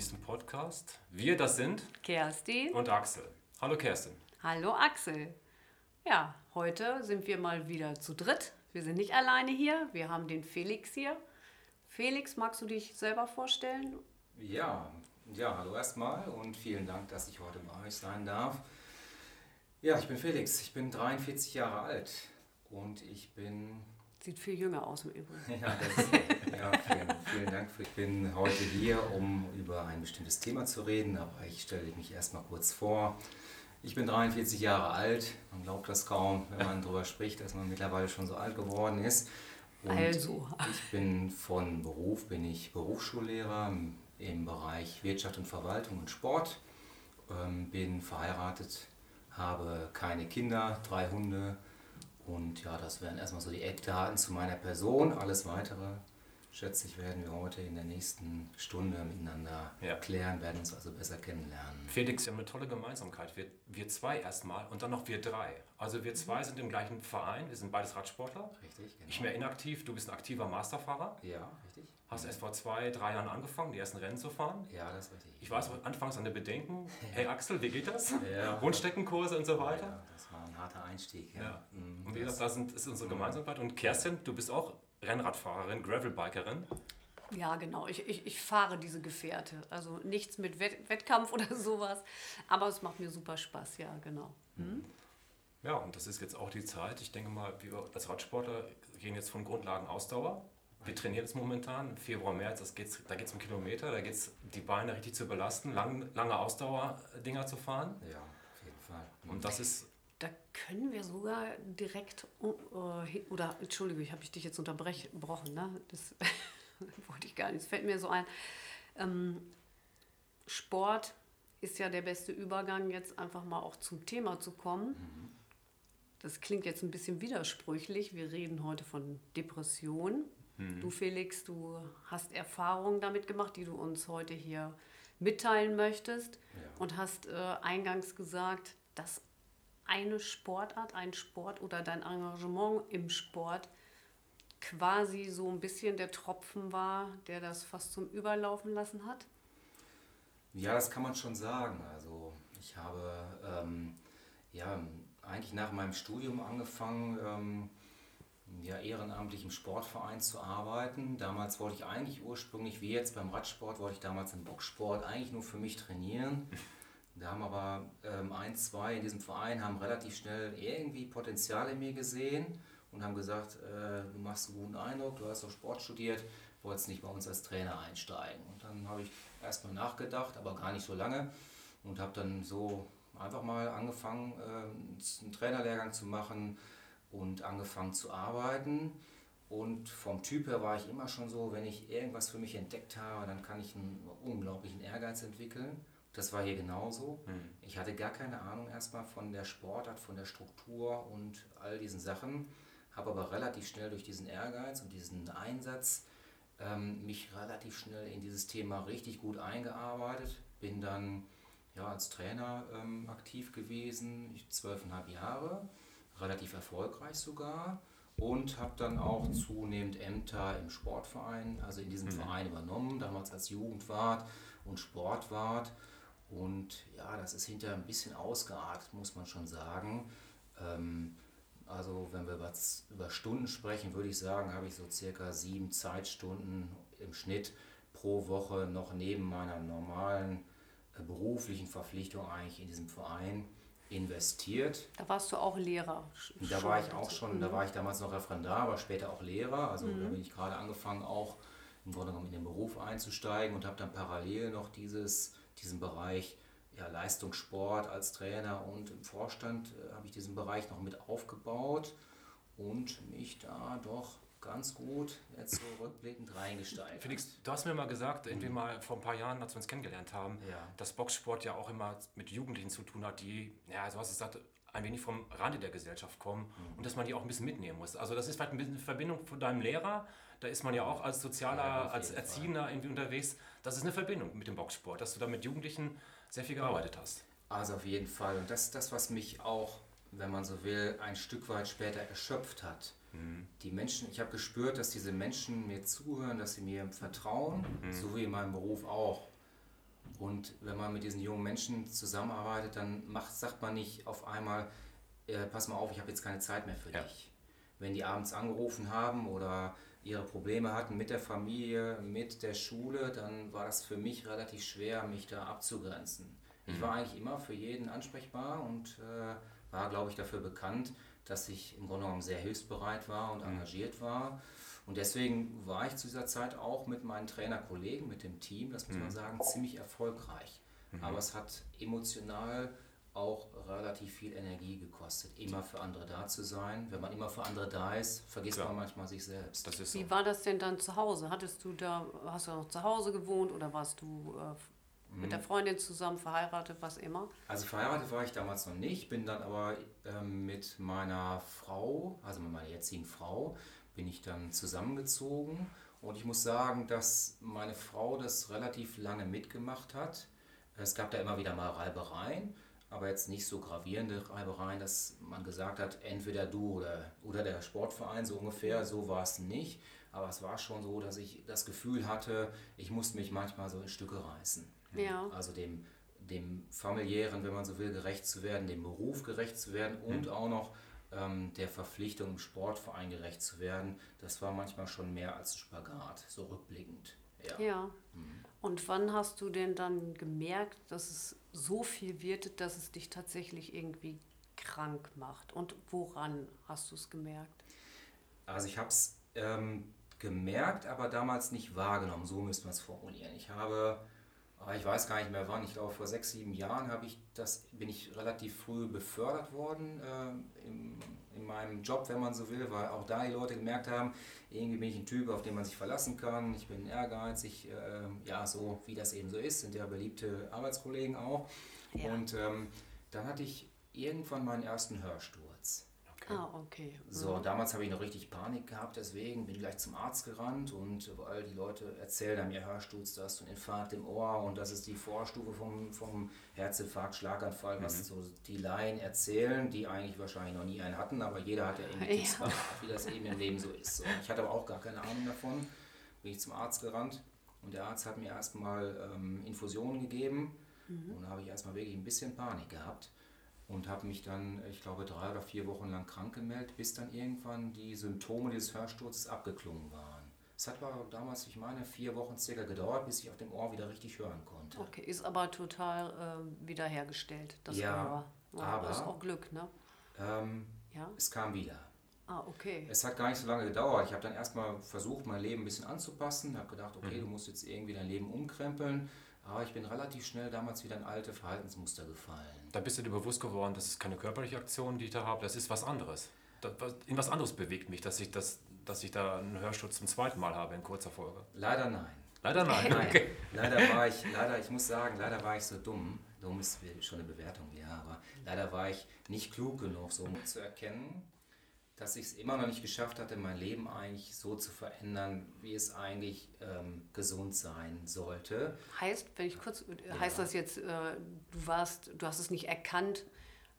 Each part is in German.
nächsten Podcast. Wir, das sind Kerstin und Axel. Hallo Kerstin. Hallo Axel. Ja, heute sind wir mal wieder zu dritt. Wir sind nicht alleine hier. Wir haben den Felix hier. Felix, magst du dich selber vorstellen? Ja, ja, hallo erstmal und vielen Dank, dass ich heute bei euch sein darf. Ja, ich bin Felix, ich bin 43 Jahre alt und ich bin. Sieht viel jünger aus im Übrigen. Ja, das, ja vielen, vielen Dank. Ich bin heute hier, um über ein bestimmtes Thema zu reden, aber ich stelle mich erstmal kurz vor. Ich bin 43 Jahre alt. Man glaubt das kaum, wenn man darüber spricht, dass man mittlerweile schon so alt geworden ist. Und also. Ich bin von Beruf, bin ich Berufsschullehrer im Bereich Wirtschaft und Verwaltung und Sport. Ähm, bin verheiratet, habe keine Kinder, drei Hunde. Und ja, das wären erstmal so die Eckdaten zu meiner Person. Alles weitere schätze ich, werden wir heute in der nächsten Stunde miteinander ja. klären, werden uns also besser kennenlernen. Felix, wir haben eine tolle Gemeinsamkeit. Wir, wir zwei erstmal und dann noch wir drei. Also wir zwei mhm. sind im gleichen Verein, wir sind beides Radsportler. Richtig, genau. Ich mehr inaktiv, du bist ein aktiver Masterfahrer. Ja, richtig. Hast erst vor zwei, drei Jahren angefangen, die ersten Rennen zu fahren. Ja, das ist richtig. Ich weiß anfangs an der Bedenken, hey Axel, wie geht das? Ja. Rundstreckenkurse und so weiter. Ja, harter Einstieg. Ja. ja. Mhm. Und wie gesagt, das ist unsere Gemeinsamkeit. Und Kerstin, du bist auch Rennradfahrerin, Gravelbikerin. Ja, genau. Ich, ich, ich fahre diese Gefährte. Also nichts mit Wett Wettkampf oder sowas. Aber es macht mir super Spaß, ja, genau. Hm? Ja, und das ist jetzt auch die Zeit. Ich denke mal, wir als Radsportler gehen jetzt von Grundlagen Ausdauer. Wir trainieren jetzt momentan, Februar, März, das geht's, da geht es um Kilometer, da geht es die Beine richtig zu belasten, lang, lange Ausdauerdinger zu fahren. Ja, auf jeden Fall. Und das ist können wir sogar direkt, äh, oder Entschuldigung, ich habe dich jetzt unterbrochen, ne? das wollte ich gar nicht, es fällt mir so ein. Ähm, Sport ist ja der beste Übergang, jetzt einfach mal auch zum Thema zu kommen. Mhm. Das klingt jetzt ein bisschen widersprüchlich. Wir reden heute von Depression. Mhm. Du, Felix, du hast Erfahrungen damit gemacht, die du uns heute hier mitteilen möchtest ja. und hast äh, eingangs gesagt, dass eine Sportart, ein Sport oder dein Engagement im Sport quasi so ein bisschen der Tropfen war, der das fast zum Überlaufen lassen hat? Ja, das kann man schon sagen. Also ich habe ähm, ja eigentlich nach meinem Studium angefangen, ähm, ja, ehrenamtlich im Sportverein zu arbeiten. Damals wollte ich eigentlich ursprünglich, wie jetzt beim Radsport, wollte ich damals im Boxsport eigentlich nur für mich trainieren. Da haben aber ähm, ein, zwei in diesem Verein haben relativ schnell irgendwie Potenzial in mir gesehen und haben gesagt, äh, du machst einen guten Eindruck, du hast doch Sport studiert, wolltest nicht bei uns als Trainer einsteigen. Und dann habe ich erstmal nachgedacht, aber gar nicht so lange und habe dann so einfach mal angefangen, äh, einen Trainerlehrgang zu machen und angefangen zu arbeiten. Und vom Typ her war ich immer schon so, wenn ich irgendwas für mich entdeckt habe, dann kann ich einen unglaublichen Ehrgeiz entwickeln. Das war hier genauso. Mhm. Ich hatte gar keine Ahnung erstmal von der Sportart, von der Struktur und all diesen Sachen, habe aber relativ schnell durch diesen Ehrgeiz und diesen Einsatz ähm, mich relativ schnell in dieses Thema richtig gut eingearbeitet. Bin dann ja, als Trainer ähm, aktiv gewesen, zwölfeinhalb Jahre, relativ erfolgreich sogar und habe dann auch zunehmend Ämter im Sportverein, also in diesem mhm. Verein übernommen, damals als Jugendwart und Sportwart und ja, das ist hinterher ein bisschen ausgeartet, muss man schon sagen. Ähm, also wenn wir über Stunden sprechen, würde ich sagen, habe ich so circa sieben Zeitstunden im Schnitt pro Woche noch neben meiner normalen äh, beruflichen Verpflichtung eigentlich in diesem Verein investiert. Da warst du auch Lehrer. Da war ich auch schon, da mhm. war ich damals noch Referendar, aber später auch Lehrer. Also mhm. da bin ich gerade angefangen, auch im Grunde genommen in den Beruf einzusteigen und habe dann parallel noch dieses diesen Bereich ja, Leistungssport als Trainer und im Vorstand äh, habe ich diesen Bereich noch mit aufgebaut und mich da doch ganz gut jetzt so rückblickend reingesteigert. Felix, du hast mir mal gesagt, irgendwie mhm. mal vor ein paar Jahren, als wir uns kennengelernt haben, ja. dass Boxsport ja auch immer mit Jugendlichen zu tun hat, die, ja, so hast du gesagt, ein wenig vom Rande der Gesellschaft kommen mhm. und dass man die auch ein bisschen mitnehmen muss. Also das ist vielleicht ein bisschen eine Verbindung von deinem Lehrer, da ist man ja auch als Sozialer, ja, als Erziehender Fall. irgendwie unterwegs. Das ist eine Verbindung mit dem Boxsport, dass du da mit Jugendlichen sehr viel gearbeitet hast. Also auf jeden Fall. Und das ist das, was mich auch wenn man so will, ein Stück weit später erschöpft hat. Mhm. Die Menschen, ich habe gespürt, dass diese Menschen mir zuhören, dass sie mir vertrauen, mhm. so wie in meinem Beruf auch. Und wenn man mit diesen jungen Menschen zusammenarbeitet, dann macht, sagt man nicht auf einmal, äh, pass mal auf, ich habe jetzt keine Zeit mehr für ja. dich. Wenn die abends angerufen haben oder ihre Probleme hatten mit der Familie, mit der Schule, dann war das für mich relativ schwer, mich da abzugrenzen. Mhm. Ich war eigentlich immer für jeden ansprechbar und äh, war, glaube ich, dafür bekannt, dass ich im Grunde genommen sehr hilfsbereit war und mhm. engagiert war. Und deswegen war ich zu dieser Zeit auch mit meinen Trainerkollegen, mit dem Team, das muss man mhm. sagen, ziemlich erfolgreich. Mhm. Aber es hat emotional auch relativ viel Energie gekostet, immer für andere da zu sein. Wenn man immer für andere da ist, vergisst Klar. man manchmal sich selbst. So. Wie war das denn dann zu Hause? Hattest du da, hast du noch zu Hause gewohnt oder warst du äh, mit der mhm. Freundin zusammen, verheiratet, was immer? Also verheiratet war ich damals noch nicht, bin dann aber ähm, mit meiner Frau, also mit meiner jetzigen Frau, bin ich dann zusammengezogen. Und ich muss sagen, dass meine Frau das relativ lange mitgemacht hat. Es gab da immer wieder mal Reibereien aber jetzt nicht so gravierende Reibereien, dass man gesagt hat, entweder du oder, oder der Sportverein, so ungefähr, so war es nicht. Aber es war schon so, dass ich das Gefühl hatte, ich musste mich manchmal so in Stücke reißen. Ja. Also dem, dem familiären, wenn man so will, gerecht zu werden, dem Beruf gerecht zu werden und mhm. auch noch ähm, der Verpflichtung im Sportverein gerecht zu werden. Das war manchmal schon mehr als Spagat, so rückblickend. Ja. ja. Mhm. Und wann hast du denn dann gemerkt, dass es so viel wird, dass es dich tatsächlich irgendwie krank macht? Und woran hast du es gemerkt? Also ich habe es ähm, gemerkt, aber damals nicht wahrgenommen. So müsste man es formulieren. Ich habe, ich weiß gar nicht mehr wann, ich glaube vor sechs, sieben Jahren habe ich das, bin ich relativ früh befördert worden äh, im, in meinem Job, wenn man so will, weil auch da die Leute gemerkt haben, irgendwie bin ich ein Typ, auf den man sich verlassen kann. Ich bin ehrgeizig, äh, ja, so wie das eben so ist, sind ja beliebte Arbeitskollegen auch. Ja. Und ähm, dann hatte ich irgendwann meinen ersten Hörsturz. Okay. Ah, okay. So, mhm. damals habe ich noch richtig Panik gehabt, deswegen bin ich gleich zum Arzt gerannt und weil die Leute erzählen haben, ja, Hörsturz, da hast du einen Infarkt im Ohr und das ist die Vorstufe vom, vom Herzinfarkt, Schlaganfall, mhm. was so die Laien erzählen, die eigentlich wahrscheinlich noch nie einen hatten, aber jeder hat ja irgendwie Tipps, ja. wie das eben im Leben so ist. So, ich hatte aber auch gar keine Ahnung davon, bin ich zum Arzt gerannt und der Arzt hat mir erstmal ähm, Infusionen gegeben mhm. und da habe ich erstmal wirklich ein bisschen Panik gehabt und habe mich dann, ich glaube, drei oder vier Wochen lang krank gemeldet, bis dann irgendwann die Symptome dieses Hörsturzes abgeklungen waren. Es hat aber damals, ich meine, vier Wochen circa gedauert, bis ich auf dem Ohr wieder richtig hören konnte. Okay, ist aber total äh, wiederhergestellt, das ja, Ohr. aber das ist auch Glück, ne? Ähm, ja? Es kam wieder. Ah, okay. Es hat gar nicht so lange gedauert. Ich habe dann erstmal versucht, mein Leben ein bisschen anzupassen, habe gedacht, okay, mhm. du musst jetzt irgendwie dein Leben umkrempeln. Aber ich bin relativ schnell damals wieder in alte Verhaltensmuster gefallen. Da bist du dir bewusst geworden, das ist keine körperliche Aktion, die ich da habe, das ist was anderes. in was anderes bewegt mich, dass ich, das, dass ich da einen Hörschutz zum zweiten Mal habe in kurzer Folge. Leider nein. Leider nein. nein. Okay. Leider war ich, leider, ich muss sagen, leider war ich so dumm. Dumm ist schon eine Bewertung, ja, aber leider war ich nicht klug genug, so um zu erkennen, dass ich es immer noch nicht geschafft hatte, mein Leben eigentlich so zu verändern, wie es eigentlich ähm, gesund sein sollte. Heißt, wenn ich kurz, ja. heißt das jetzt, äh, du warst, du hast es nicht erkannt,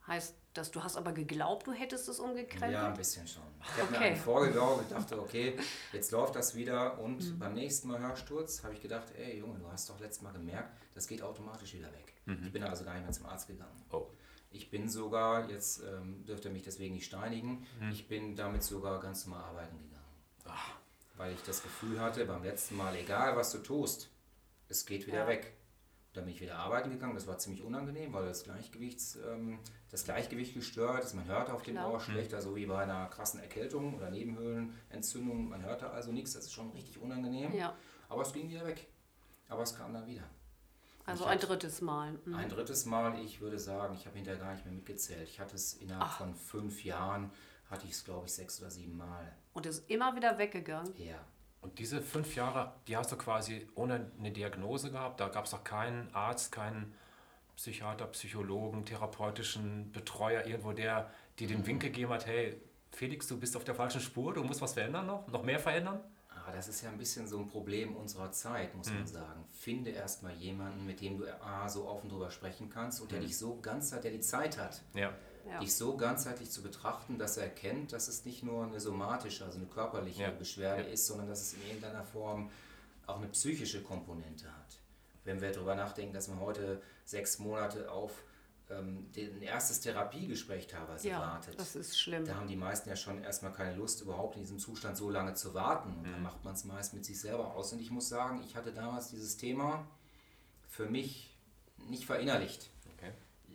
heißt das, du hast aber geglaubt, du hättest es umgekrempelt? Ja, ein bisschen schon. Ich habe okay. mir vorgeglaubt und dachte, okay, jetzt läuft das wieder und mhm. beim nächsten Mal Hörsturz habe ich gedacht, ey Junge, du hast doch letztes Mal gemerkt, das geht automatisch wieder weg. Mhm. Ich bin also gar nicht mehr zum Arzt gegangen. Oh. Ich bin sogar, jetzt ähm, dürfte er mich deswegen nicht steinigen, hm. ich bin damit sogar ganz normal arbeiten gegangen. Ach. Weil ich das Gefühl hatte, beim letzten Mal, egal was du tust, es geht wieder ja. weg. Dann bin ich wieder arbeiten gegangen. Das war ziemlich unangenehm, weil das, Gleichgewichts, ähm, das Gleichgewicht gestört ist. Man hörte auf dem Ohr schlechter, hm. so wie bei einer krassen Erkältung oder Nebenhöhlenentzündung. Man hörte also nichts. Das ist schon richtig unangenehm. Ja. Aber es ging wieder weg. Aber es kam dann wieder. Also ein drittes Mal. Mhm. Ein drittes Mal, ich würde sagen, ich habe hinterher gar nicht mehr mitgezählt. Ich hatte es innerhalb Ach. von fünf Jahren, hatte ich es glaube ich sechs oder sieben Mal. Und ist immer wieder weggegangen? Ja. Und diese fünf Jahre, die hast du quasi ohne eine Diagnose gehabt? Da gab es doch keinen Arzt, keinen Psychiater, Psychologen, therapeutischen Betreuer, irgendwo, der dir den mhm. Wink gegeben hat, hey, Felix, du bist auf der falschen Spur, du musst was verändern noch, noch mehr verändern? Aber das ist ja ein bisschen so ein Problem unserer Zeit, muss mhm. man sagen. Finde erstmal jemanden, mit dem du A, so offen drüber sprechen kannst und der mhm. dich so ganz hat, der die Zeit hat. Ja. Ja. dich so ganzheitlich zu betrachten, dass er erkennt, dass es nicht nur eine somatische, also eine körperliche Ja. Beschwerde Ja. ist, sondern dass es in irgendeiner Form auch eine psychische Komponente hat. Wenn wir darüber nachdenken, dass man heute sechs Monate auf ähm, den erstes Therapiegespräch teilweise Ja, wartet. das ist schlimm. Da haben die meisten ja schon erstmal keine Lust, überhaupt in diesem Zustand so lange zu warten. Und Mhm. dann macht man es meist mit sich selber aus. Und ich muss sagen, ich hatte damals dieses Thema für mich nicht verinnerlicht. Okay.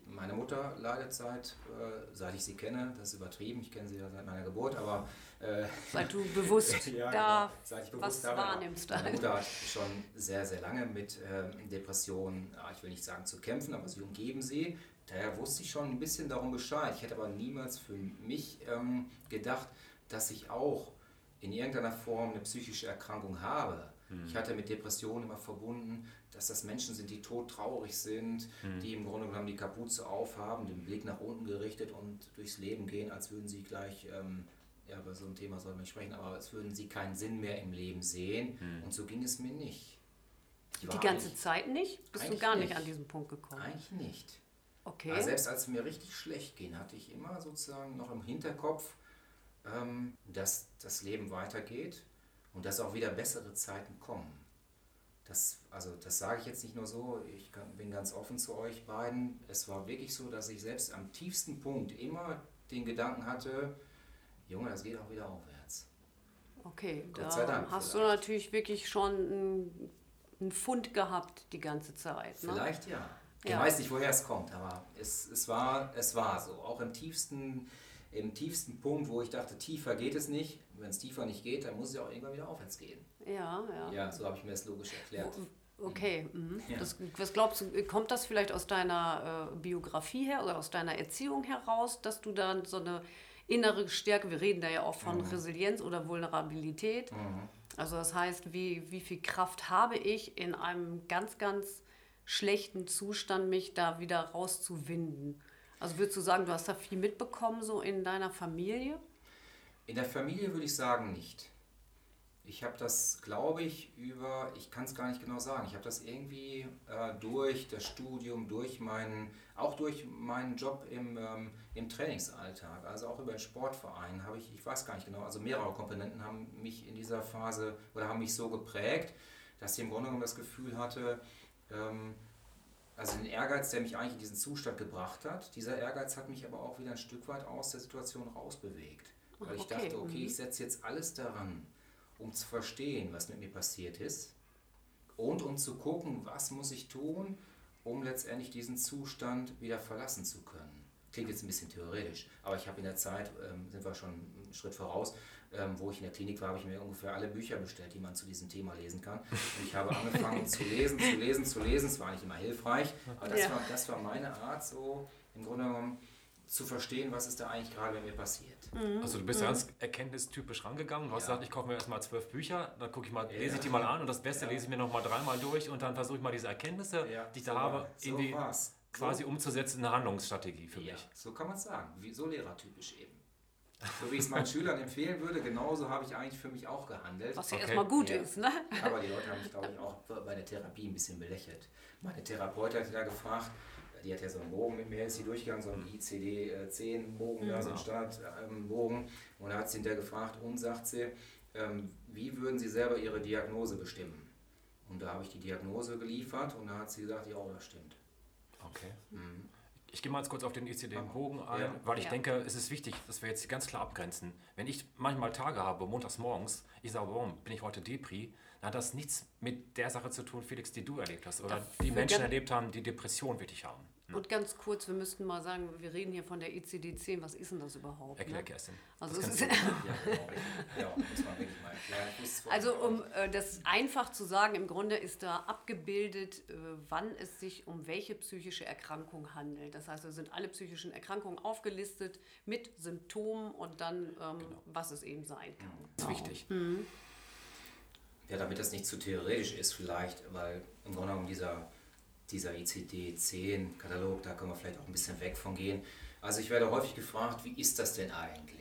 Meine Mutter leidet seit, äh, seit ich sie kenne, das ist übertrieben, ich kenne sie ja seit meiner Geburt, aber äh, Seit du bewusst ja, da genau. Seit ich was bewusst habe, aber wahrnimmst. Meine Mutter hat schon sehr, sehr lange mit ähm, Depressionen, ich will nicht sagen zu kämpfen, aber sie umgeben sie. Daher wusste ich schon ein bisschen darum Bescheid. Ich hätte aber niemals für mich ähm, gedacht, dass ich auch in irgendeiner Form eine psychische Erkrankung habe. Ich hatte mit Depressionen immer verbunden, dass das Menschen sind, die todtraurig sind, die im Grunde genommen die Kapuze aufhaben, den Blick nach unten gerichtet und durchs Leben gehen, als würden sie gleich, ähm, ja, über so ein Thema soll man nicht sprechen, aber als würden sie keinen Sinn mehr im Leben sehen. Und so ging es mir nicht. Ich Die ganze Zeit nicht? Bist du gar nicht nicht. an diesen Punkt gekommen? Eigentlich nicht. Okay. Aber selbst als es mir richtig schlecht ging, hatte ich immer sozusagen noch im Hinterkopf, ähm, dass das Leben weitergeht und dass auch wieder bessere Zeiten kommen. Das, also das sage ich jetzt nicht nur so, ich kann- bin ganz offen zu euch beiden. Es war wirklich so, dass ich selbst am tiefsten Punkt immer den Gedanken hatte, Junge, das geht auch wieder aufwärts. Okay, Gott da Dank hast du vielleicht. natürlich wirklich schon einen, einen Fund gehabt die ganze Zeit. Ne? Vielleicht ja. Ich Ja. weiß nicht, woher es kommt, aber es, es, war, es war so. Auch im tiefsten, im tiefsten Punkt, wo ich dachte, tiefer geht es nicht. Wenn es tiefer nicht geht, dann muss es ja auch irgendwann wieder aufwärts gehen. Ja, ja. Ja, so habe ich mir das logisch erklärt. Okay, mhm. Ja. das, was glaubst du, kommt das vielleicht aus deiner äh, Biografie her oder aus deiner Erziehung heraus, dass du dann so eine innere Stärke, wir reden da ja auch von Mhm. Resilienz oder Vulnerabilität, also das heißt, wie, wie viel Kraft habe ich in einem ganz, ganz schlechten Zustand, mich da wieder rauszuwinden? Also würdest du sagen, du hast da viel mitbekommen so in deiner Familie? In der Familie würde ich sagen nicht. Ich habe das, glaube ich, über, ich kann es gar nicht genau sagen, ich habe das irgendwie äh, durch das Studium, durch meinen, auch durch meinen Job im, ähm, im Trainingsalltag, also auch über den Sportverein, habe ich, ich weiß gar nicht genau, also mehrere Komponenten haben mich in dieser Phase oder haben mich so geprägt, dass ich im Grunde genommen das Gefühl hatte, also den Ehrgeiz, der mich eigentlich in diesen Zustand gebracht hat, dieser Ehrgeiz hat mich aber auch wieder ein Stück weit aus der Situation rausbewegt. Weil ich okay, dachte, okay, mhm. ich setze jetzt alles daran, um zu verstehen, was mit mir passiert ist und um zu gucken, was muss ich tun, um letztendlich diesen Zustand wieder verlassen zu können. Klingt jetzt ein bisschen theoretisch, aber ich habe in der Zeit, ähm, sind wir schon einen Schritt voraus, ähm, wo ich in der Klinik war, habe ich mir ungefähr alle Bücher bestellt, die man zu diesem Thema lesen kann. Und ich habe angefangen zu lesen, zu lesen, zu lesen. Es war nicht immer hilfreich, aber das, Ja. war, das war meine Art, so im Grunde genommen zu verstehen, was ist da eigentlich gerade mit mir passiert. Also du bist ja ganz erkenntnistypisch rangegangen. Du hast Ja. gesagt, ich kaufe mir erstmal zwölf Bücher, dann gucke ich mal, Ja. lese ich die mal an und das Beste Ja. lese ich mir nochmal dreimal durch und dann versuche ich mal diese Erkenntnisse, die ich da so habe, so irgendwie war's. quasi so, umzusetzen in eine Handlungsstrategie für ja, mich. so kann man es sagen. Wie, so lehrertypisch eben. So wie ich es meinen Schülern empfehlen würde, genauso habe ich eigentlich für mich auch gehandelt. Was ja Okay. erstmal gut Ja. ist, ne? Aber die Leute haben mich, glaube ich, auch bei der Therapie ein bisschen belächelt. Meine Therapeutin hat da gefragt, die hat ja so einen Bogen mit mir, ist sie durchgegangen, so einen ICD-10-Bogen, da so einen Standardbogen. Und da hat sie hinterher gefragt und sagt sie, ähm, wie würden Sie selber Ihre Diagnose bestimmen? Und da habe ich die Diagnose geliefert und da hat sie gesagt, ja, das stimmt. Okay. Mhm. Ich gehe mal jetzt kurz auf den ICD-Bogen ein, Ja. weil ich Ja. denke, es ist wichtig, dass wir jetzt ganz klar abgrenzen. Wenn ich manchmal Tage habe, montags morgens, ich sage, warum bin ich heute Depri, dann hat das nichts mit der Sache zu tun, Felix, die du erlebt hast oder die Dafür Menschen ganz- erlebt haben, die Depression wirklich haben. Und ganz kurz, wir müssten mal sagen, wir reden hier von der ICD-10, was ist denn das überhaupt? Erklär, Ne? Kerstin. Also, Das. Ja, genau. ja, wirklich mal erklären. Also um äh, das einfach zu sagen, im Grunde ist da abgebildet, äh, wann es sich um welche psychische Erkrankung handelt. Das heißt, es sind alle psychischen Erkrankungen aufgelistet mit Symptomen und dann, ähm, was es eben sein kann. Das ist wichtig. Ja, damit das nicht zu theoretisch ist vielleicht, weil im Grunde genommen dieser, dieser ICD-10-Katalog, da können wir vielleicht auch ein bisschen weg von gehen. Also ich werde häufig gefragt, wie ist das denn eigentlich?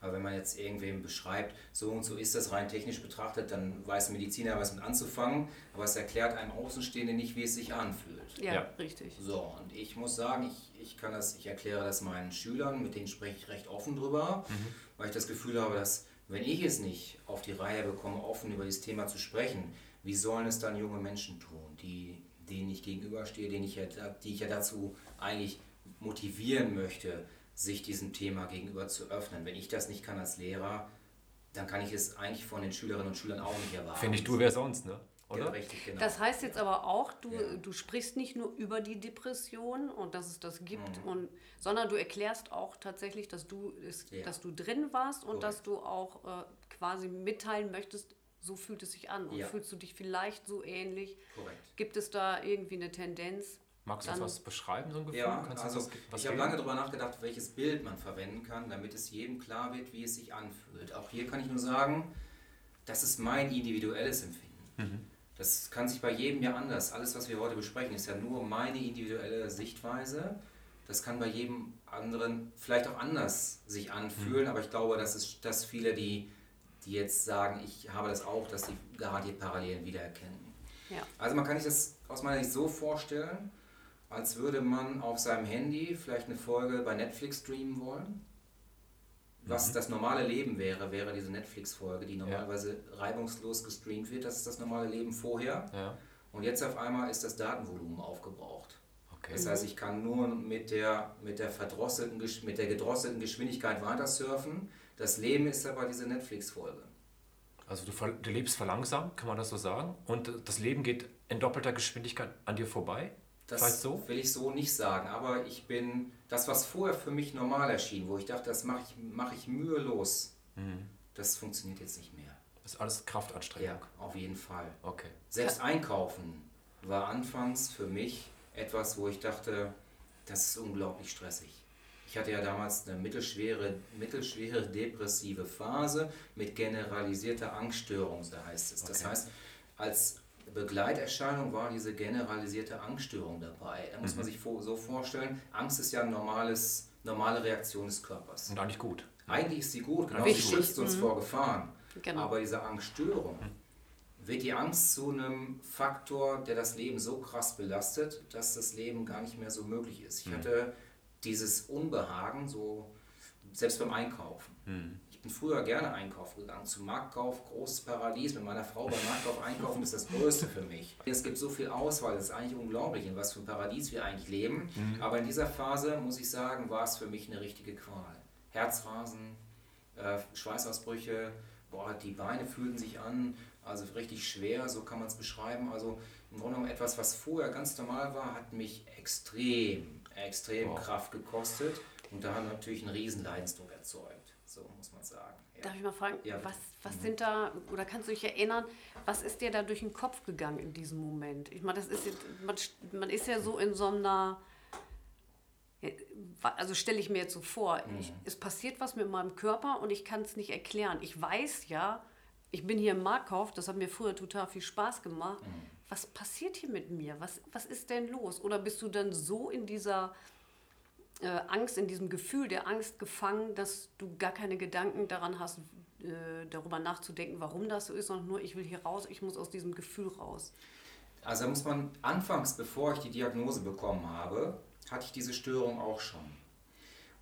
Aber wenn man jetzt irgendwem beschreibt, so und so ist das rein technisch betrachtet, dann weiß ein Mediziner was mit anzufangen, aber es erklärt einem Außenstehenden nicht, wie es sich anfühlt. Ja, ja. richtig. So, und ich muss sagen, ich, ich kann das, ich erkläre das meinen Schülern, mit denen spreche ich recht offen drüber, mhm. weil ich das Gefühl habe, dass wenn ich es nicht auf die Reihe bekomme, offen über dieses Thema zu sprechen, wie sollen es dann junge Menschen tun, die, denen ich gegenüberstehe, denen ich ja, die ich ja dazu eigentlich motivieren möchte, sich diesem Thema gegenüber zu öffnen. Wenn ich das nicht kann als Lehrer, dann kann ich es eigentlich von den Schülerinnen und Schülern auch nicht erwarten. Finde ich, du wer sonst, ne? Oder? Ja, richtig, genau. Das heißt jetzt aber auch, du, ja. du sprichst nicht nur über die Depression und dass es das gibt, mhm. und, sondern du erklärst auch tatsächlich, dass du, ist, ja. dass du drin warst und Correct. dass du auch äh, quasi mitteilen möchtest, so fühlt es sich an. Und fühlst du dich vielleicht so ähnlich? Correct. Gibt es da irgendwie eine Tendenz? Magst du was beschreiben, so ein Gefühl? Ja, Kannst also was, ich habe lange darüber nachgedacht, welches Bild man verwenden kann, damit es jedem klar wird, wie es sich anfühlt. Auch hier kann ich nur sagen, das ist mein individuelles Empfinden. Mhm. Das kann sich bei jedem ja anders. Alles, was wir heute besprechen, ist ja nur meine individuelle Sichtweise. Das kann bei jedem anderen vielleicht auch anders sich anfühlen, mhm. aber ich glaube, dass, es, dass viele, die, die jetzt sagen, ich habe das auch, dass sie garantiert Parallelen wiedererkennen. Ja. Also man kann sich das aus meiner Sicht so vorstellen, als würde man auf seinem Handy vielleicht eine Folge bei Netflix streamen wollen. Was mhm. das normale Leben wäre, wäre diese Netflix-Folge, die normalerweise ja. reibungslos gestreamt wird. Das ist das normale Leben vorher. Ja. Und jetzt auf einmal ist das Datenvolumen aufgebraucht. Okay. Das heißt, ich kann nur mit der, mit der verdrosselten, mit der gedrosselten Geschwindigkeit weiter surfen. Das Leben ist aber diese Netflix-Folge. Also du, du lebst verlangsamt, kann man das so sagen? Und das Leben geht in doppelter Geschwindigkeit an dir vorbei? Das so? will ich so nicht sagen, aber ich bin, das, was vorher für mich normal erschien, wo ich dachte, das mache ich, mach ich mühelos, mhm. das funktioniert jetzt nicht mehr. Das ist alles Kraftanstrengung. Ja, auf jeden Fall. Okay. Selbst Einkaufen war anfangs für mich etwas, wo ich dachte, das ist unglaublich stressig. Ich hatte ja damals eine mittelschwere, mittelschwere depressive Phase mit generalisierter Angststörung, so heißt es. Okay. Das heißt, als Begleiterscheinung war diese generalisierte Angststörung dabei. Da muss mhm. man sich so vorstellen, Angst ist ja eine normales, normale Reaktion des Körpers. Und eigentlich gut. Eigentlich ist sie gut, genau, sie schützt uns mhm. vor Gefahren. Genau. Aber diese Angststörung, mhm. wird die Angst zu einem Faktor, der das Leben so krass belastet, dass das Leben gar nicht mehr so möglich ist. Ich mhm. hatte dieses Unbehagen, so selbst beim Einkaufen. Mhm. Ich bin früher gerne einkaufen gegangen, zum Marktkauf, großes Paradies. Mit meiner Frau beim Marktkauf einkaufen ist das Größte für mich. Es gibt so viel Auswahl, es ist eigentlich unglaublich, in was für ein Paradies wir eigentlich leben. Mhm. Aber in dieser Phase, muss ich sagen, war es für mich eine richtige Qual. Herzrasen, äh, Schweißausbrüche, boah, die Beine fühlten sich an, also richtig schwer, so kann man es beschreiben. Also im Grunde genommen etwas, was vorher ganz normal war, hat mich extrem, extrem wow. Kraft gekostet und da haben wir natürlich einen riesen Leidensdruck erzeugt. So muss man sagen. Ja. Darf ich mal fragen, ja. was, was mhm. sind da, oder kannst du dich erinnern, was ist dir da durch den Kopf gegangen in diesem Moment? Ich meine, das ist jetzt, man, man ist ja so in so einer, also stelle ich mir jetzt so vor, mhm. ich, es passiert was mit meinem Körper und ich kann es nicht erklären. Ich weiß ja, ich bin hier im Marktkauf, das hat mir früher total viel Spaß gemacht. Mhm. Was passiert hier mit mir? Was, was ist denn los? Oder bist du dann so in dieser äh, Angst, in diesem Gefühl der Angst gefangen, dass du gar keine Gedanken daran hast, äh, darüber nachzudenken, warum das so ist, sondern nur, ich will hier raus, ich muss aus diesem Gefühl raus. Also da muss man anfangs, bevor ich die Diagnose bekommen habe, hatte ich diese Störung auch schon.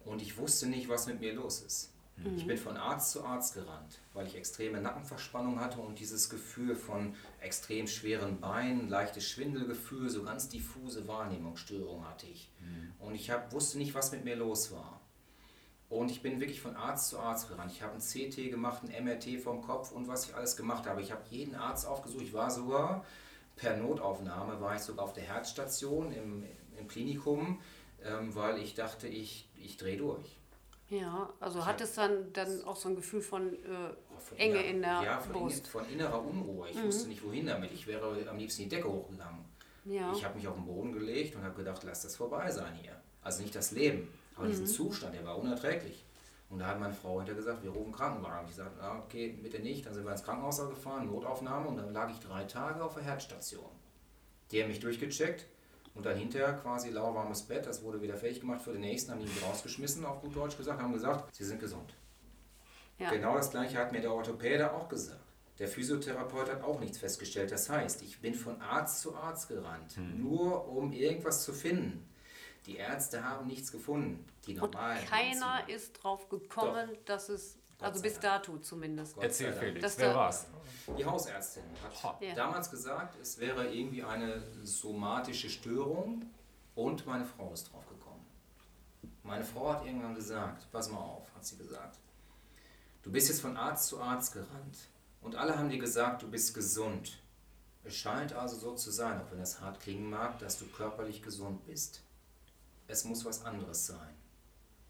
Und ich wusste nicht, was mit mir los ist. Mhm. Ich bin von Arzt zu Arzt gerannt, weil ich extreme Nackenverspannung hatte und dieses Gefühl von extrem schweren Beinen, leichtes Schwindelgefühl, so ganz diffuse Wahrnehmungsstörung hatte ich. Mhm. Und ich hab, wusste nicht, was mit mir los war. Und ich bin wirklich von Arzt zu Arzt gerannt. Ich habe ein CT gemacht, ein MRT vom Kopf und was ich alles gemacht habe. Ich habe jeden Arzt aufgesucht. Ich war sogar per Notaufnahme, war ich sogar auf der Herzstation im, im Klinikum, ähm, weil ich dachte, ich, ich drehe durch. Ja, also hat es dann, dann auch so ein Gefühl von, äh, oh, von Enge inner, in der ja, von Brust? von innerer Unruhe. Ich mhm. wusste nicht, wohin damit. Ich wäre am liebsten die Decke hochgegangen. Ja. Ich habe mich auf den Boden gelegt und habe gedacht, lass das vorbei sein hier. Also nicht das Leben, aber mhm. diesen Zustand, der war unerträglich. Und da hat meine Frau hinter gesagt, wir rufen Krankenwagen. Ich sagte, ah, okay, bitte nicht. Dann sind wir ins Krankenhaus gefahren, Notaufnahme und dann lag ich drei Tage auf der Herzstation. Die haben mich durchgecheckt, und dann hinterher quasi lauwarmes Bett, das wurde wieder fertig gemacht für den nächsten, haben die mich rausgeschmissen, auf gut Deutsch gesagt, haben gesagt, sie sind gesund. Ja. Genau das gleiche hat mir der Orthopäde auch gesagt. Der Physiotherapeut hat auch nichts festgestellt. Das heißt, ich bin von Arzt zu Arzt gerannt, Hm. nur um irgendwas zu finden. Die Ärzte haben nichts gefunden. Die Und normalen. keiner Mediziner. ist drauf gekommen, dass es, Gott also bis dato zumindest. Gott Erzähl. Felix, Dass wer da- war's? Die Hausärztin hat Ja. damals gesagt, es wäre irgendwie eine somatische Störung und meine Frau ist drauf gekommen. Meine Frau hat irgendwann gesagt, pass mal auf, hat sie gesagt. Du bist jetzt von Arzt zu Arzt gerannt und alle haben dir gesagt, du bist gesund. Es scheint also so zu sein, auch wenn das hart klingen mag, dass du körperlich gesund bist. Es muss was anderes sein.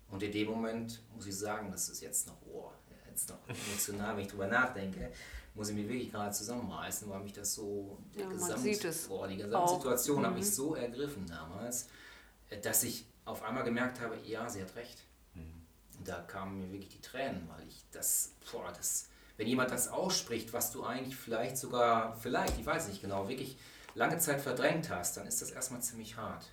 Und in dem Moment muss ich sagen, das ist jetzt noch, oh, jetzt noch emotional, wenn ich drüber nachdenke, muss ich mich wirklich gerade zusammenreißen, weil mich das so, die, Ja, Gesamt, boah, die. Gesamtsituation hat Mhm. mich so ergriffen damals, äh, dass ich auf einmal gemerkt habe, ja, sie hat recht. Und da kamen mir wirklich die Tränen, weil ich das, boah, das, wenn jemand das ausspricht, was du eigentlich vielleicht sogar, vielleicht, ich weiß nicht genau, wirklich lange Zeit verdrängt hast, dann ist das erstmal ziemlich hart.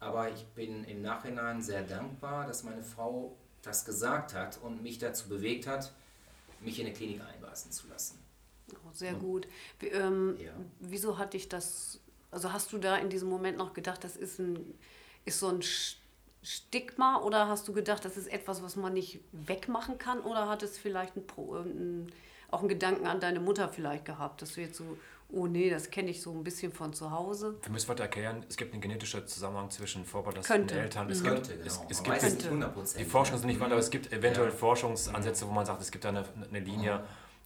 Aber ich bin im Nachhinein sehr dankbar, dass meine Frau das gesagt hat und mich dazu bewegt hat, mich in eine Klinik einweisen zu lassen. Oh, Sehr gut. Wie, ähm, Ja. Wieso hatte ich das, also hast du da in diesem Moment noch gedacht, das ist, ein, ist so ein Stigma oder hast du gedacht, das ist etwas, was man nicht wegmachen kann oder hat es vielleicht ein, Pro- ein, auch einen Gedanken an deine Mutter vielleicht gehabt, dass du jetzt so, oh nee, das kenne ich so ein bisschen von zu Hause? Wir müssen weiter erklären, es gibt einen genetischen Zusammenhang zwischen vorbelasteten. Eltern. Es Könnte, gibt, genau. es, es gibt weiß es nicht Könnte. hundertprozentig. die Forschung ist nicht weit, aber es gibt eventuell Ja. Forschungsansätze, wo man sagt, es gibt da eine, eine Linie.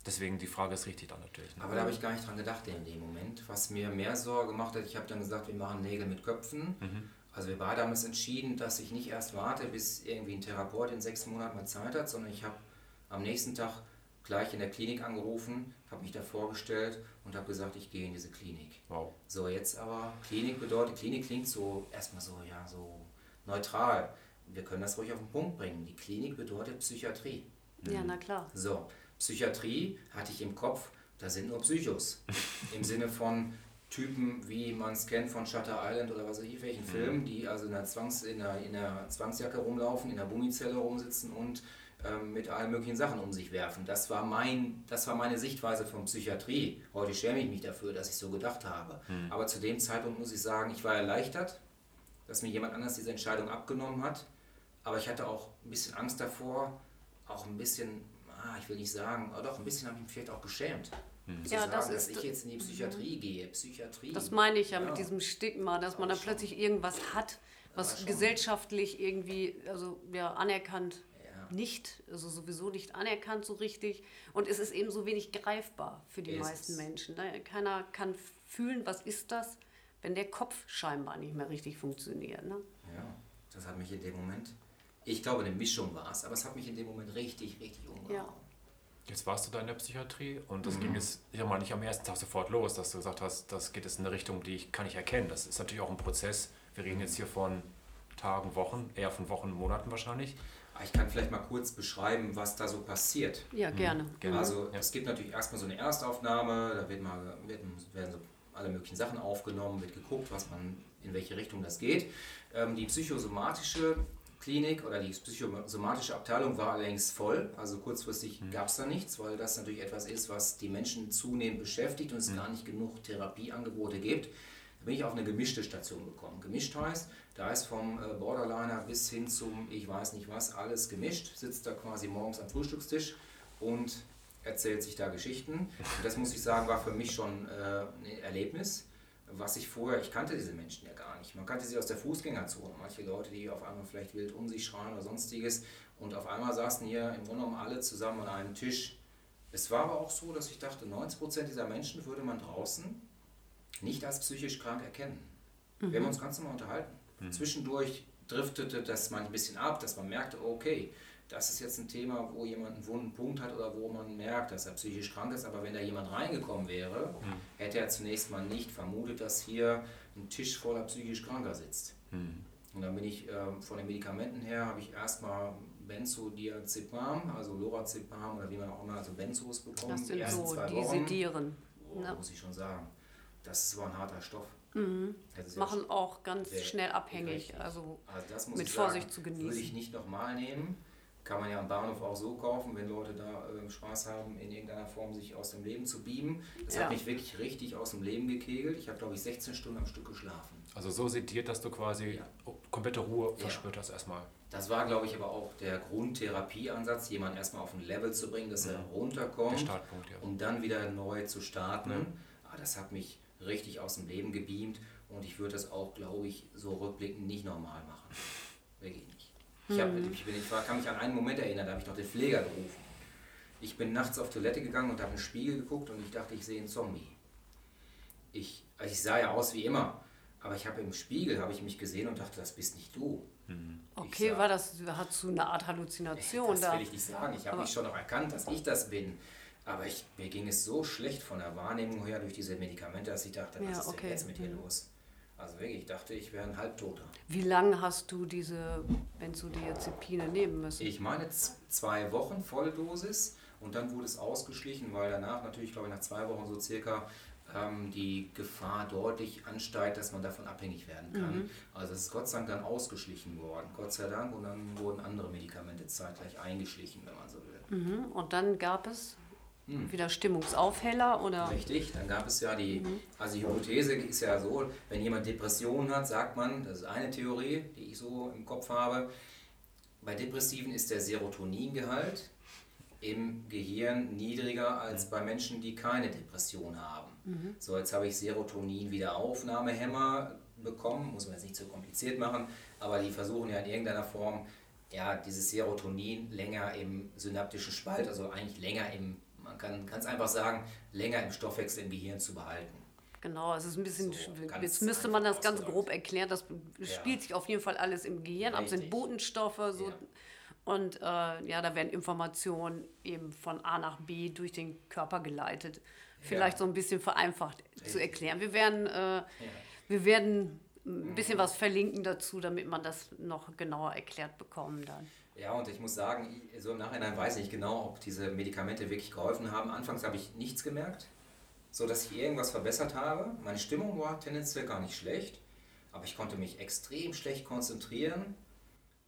Deswegen die Frage ist richtig dann natürlich. ne? Aber da habe ich gar nicht dran gedacht in dem Moment. Was mir mehr Sorge gemacht hat, ich habe dann gesagt, wir machen Nägel mit Köpfen. Also wir beide haben es entschieden, dass ich nicht erst warte, bis irgendwie ein Therapeut in sechs Monaten mal Zeit hat, sondern ich habe am nächsten Tag gleich in der Klinik angerufen, habe mich da vorgestellt und habe gesagt, ich gehe in diese Klinik. Wow. So, jetzt aber, Klinik bedeutet, Klinik klingt so erstmal so, ja, so neutral. Wir können das ruhig auf den Punkt bringen. Die Klinik bedeutet Psychiatrie. Ja, na klar. So, Psychiatrie hatte ich im Kopf, da sind nur Psychos. Im Sinne von Typen, wie man es kennt von Shutter Island oder was weiß ich, welchen Filmen, die also in der, Zwangs-, in, der, in der Zwangsjacke rumlaufen, in der Gummizelle rumsitzen und ähm, mit allen möglichen Sachen um sich werfen. Das war, mein, das war meine Sichtweise von Psychiatrie. Heute schäme ich mich dafür, dass ich so gedacht habe. Aber zu dem Zeitpunkt muss ich sagen, ich war erleichtert, dass mir jemand anders diese Entscheidung abgenommen hat. Aber ich hatte auch ein bisschen Angst davor, auch ein bisschen, ah, ich will nicht sagen, aber doch ein bisschen habe ich mich vielleicht auch geschämt. Zu Ja, sagen, das dass ich jetzt in die Psychiatrie gehe. Psychiatrie. Das meine ich ja, Ja. mit diesem Stigma, dass man Aber dann schon. plötzlich irgendwas hat, was gesellschaftlich irgendwie also ja, anerkannt Ja. nicht, also sowieso nicht anerkannt so richtig. Und es ist eben so wenig greifbar für die Ist meisten. Menschen. Ne? Keiner kann fühlen, was ist das, wenn der Kopf scheinbar nicht mehr richtig funktioniert. Ne? Ja, das hat mich in dem Moment, ich glaube, eine Mischung war es, aber es hat mich in dem Moment richtig, richtig umgehauen. Ja. Jetzt warst du da in der Psychiatrie und das ging jetzt ja mal nicht am ersten Tag sofort los, dass du gesagt hast, das geht jetzt in eine Richtung, die ich kann ich erkennen. Das ist natürlich auch ein Prozess. Wir reden jetzt hier von Tagen, Wochen, eher von Wochen, Monaten wahrscheinlich. Ich kann vielleicht mal kurz beschreiben, was da so passiert. Ja, gerne. Gerne. Also Ja. es gibt natürlich erstmal so eine Erstaufnahme, da wird mal, werden, werden so alle möglichen Sachen aufgenommen, wird geguckt, was man, in welche Richtung das geht. Ähm, die psychosomatische Klinik oder die psychosomatische Abteilung war allerdings voll, also kurzfristig gab es da nichts, weil das natürlich etwas ist, was die Menschen zunehmend beschäftigt und es gar nicht genug Therapieangebote gibt. Da bin ich auf eine gemischte Station gekommen. Gemischt heißt, da ist vom äh, Borderliner bis hin zum ich weiß nicht was alles gemischt, sitzt da quasi morgens am Frühstückstisch und erzählt sich da Geschichten. Und das muss ich sagen, war für mich schon äh, ein Erlebnis, was ich vorher, ich kannte diese Menschen ja gar nicht. Man kannte sie aus der Fußgängerzone. Manche Leute, die auf einmal vielleicht wild um sich schreien oder sonstiges. Und auf einmal saßen hier im Grunde genommen alle zusammen an einem Tisch. Es war aber auch so, dass ich dachte, 90% dieser Menschen würde man draußen nicht als psychisch krank erkennen. Wir haben uns ganz normal unterhalten. Zwischendurch driftete das mal ein bisschen ab, dass man merkte, okay, das ist jetzt ein Thema, wo jemand einen wunden Punkt hat oder wo man merkt, dass er psychisch krank ist. Aber wenn da jemand reingekommen wäre, hätte er zunächst mal nicht vermutet, dass hier ein Tisch voller psychisch Kranker sitzt. Und dann bin ich ähm, von den Medikamenten her, habe ich erstmal Benzodiazepam, also Lorazepam oder wie man auch immer, also Benzos bekommen. Das die sind ersten so zwei die Wochen. Sedieren. Oh, Ne? muss ich schon sagen. Das war ein harter Stoff. Das ist ja Machen auch ganz schnell abhängig. richtig. Also Also das muss mit ich Vorsicht sagen, zu genießen. Würde ich nicht nochmal nehmen. Kann man ja am Bahnhof auch so kaufen, wenn Leute da äh, Spaß haben, in irgendeiner Form sich aus dem Leben zu beamen. Das Ja. hat mich wirklich richtig aus dem Leben gekegelt. Ich habe, glaube ich, 16 Stunden am Stück geschlafen. Also so sediert, dass du quasi Ja. komplette Ruhe Ja. verspürt hast erstmal. Das war, glaube ich, aber auch der Grundtherapieansatz, jemanden erstmal auf ein Level zu bringen, dass er Der runterkommt, Startpunkt, ja. um dann wieder neu zu starten. Ja. Aber das hat mich richtig aus dem Leben gebeamt und ich würde das auch, glaube ich, so rückblickend nicht normal machen. Wirklich nicht. Ich, hab, ich, bin, ich war, kann mich an einen Moment erinnern, da habe ich noch den Pfleger gerufen. Ich bin nachts auf Toilette gegangen und habe in den Spiegel geguckt und ich dachte, ich sehe einen Zombie. Ich, also ich sah ja aus wie immer, aber ich habe im Spiegel habe ich mich gesehen und dachte, das bist nicht du. Ich Okay, sah- war das, hast du eine Art Halluzination das da? will ich nicht sagen. Ich habe mich schon noch erkannt, dass ich das bin. Aber ich, mir ging es so schlecht von der Wahrnehmung her durch diese Medikamente, dass ich dachte, was Ja, ist okay. denn jetzt mit dir Mhm. los? Also wirklich, ich dachte, ich wäre ein Halbtoter. Wie lange hast du diese Benzodiazepine nehmen müssen? Ich meine zwei Wochen Volldosis und dann wurde es ausgeschlichen, weil danach natürlich, glaube ich, nach zwei Wochen so circa ähm, die Gefahr deutlich ansteigt, dass man davon abhängig werden kann. Mhm. Also es ist Gott sei Dank dann ausgeschlichen worden, Gott sei Dank, und dann wurden andere Medikamente zeitgleich eingeschlichen, wenn man so will. Mhm. Und dann gab es Hm. wieder Stimmungsaufheller oder? Richtig, dann gab es ja die, also die Hypothese ist ja so, wenn jemand Depressionen hat, sagt man, das ist eine Theorie, die ich so im Kopf habe, bei Depressiven ist der Serotoningehalt im Gehirn niedriger als bei Menschen, die keine Depression haben. So, jetzt habe ich Serotonin-Wiederaufnahmehämmer bekommen, muss man jetzt nicht so kompliziert machen, aber die versuchen ja in irgendeiner Form, ja, dieses Serotonin länger im synaptischen Spalt, also eigentlich länger im, man kann es einfach sagen, länger im Stoffwechsel im Gehirn zu behalten. Genau, es ist ein bisschen, So, ganz jetzt müsste man das ganz grob erklären. Das spielt sich auf jeden Fall alles im Gehirn ab, sind Richtig. Botenstoffe so. Ja. Und äh, ja, da werden Informationen eben von A nach B durch den Körper geleitet. Vielleicht so ein bisschen vereinfacht zu Richtig. erklären. Wir werden, äh, wir werden ein bisschen was verlinken dazu, damit man das noch genauer erklärt bekommen dann. Ja, und ich muss sagen, ich- so im Nachhinein weiß ich nicht genau, ob diese Medikamente wirklich geholfen haben. Anfangs habe ich nichts gemerkt, so dass ich irgendwas verbessert habe. Meine Stimmung war tendenziell gar nicht schlecht, aber ich konnte mich extrem schlecht konzentrieren.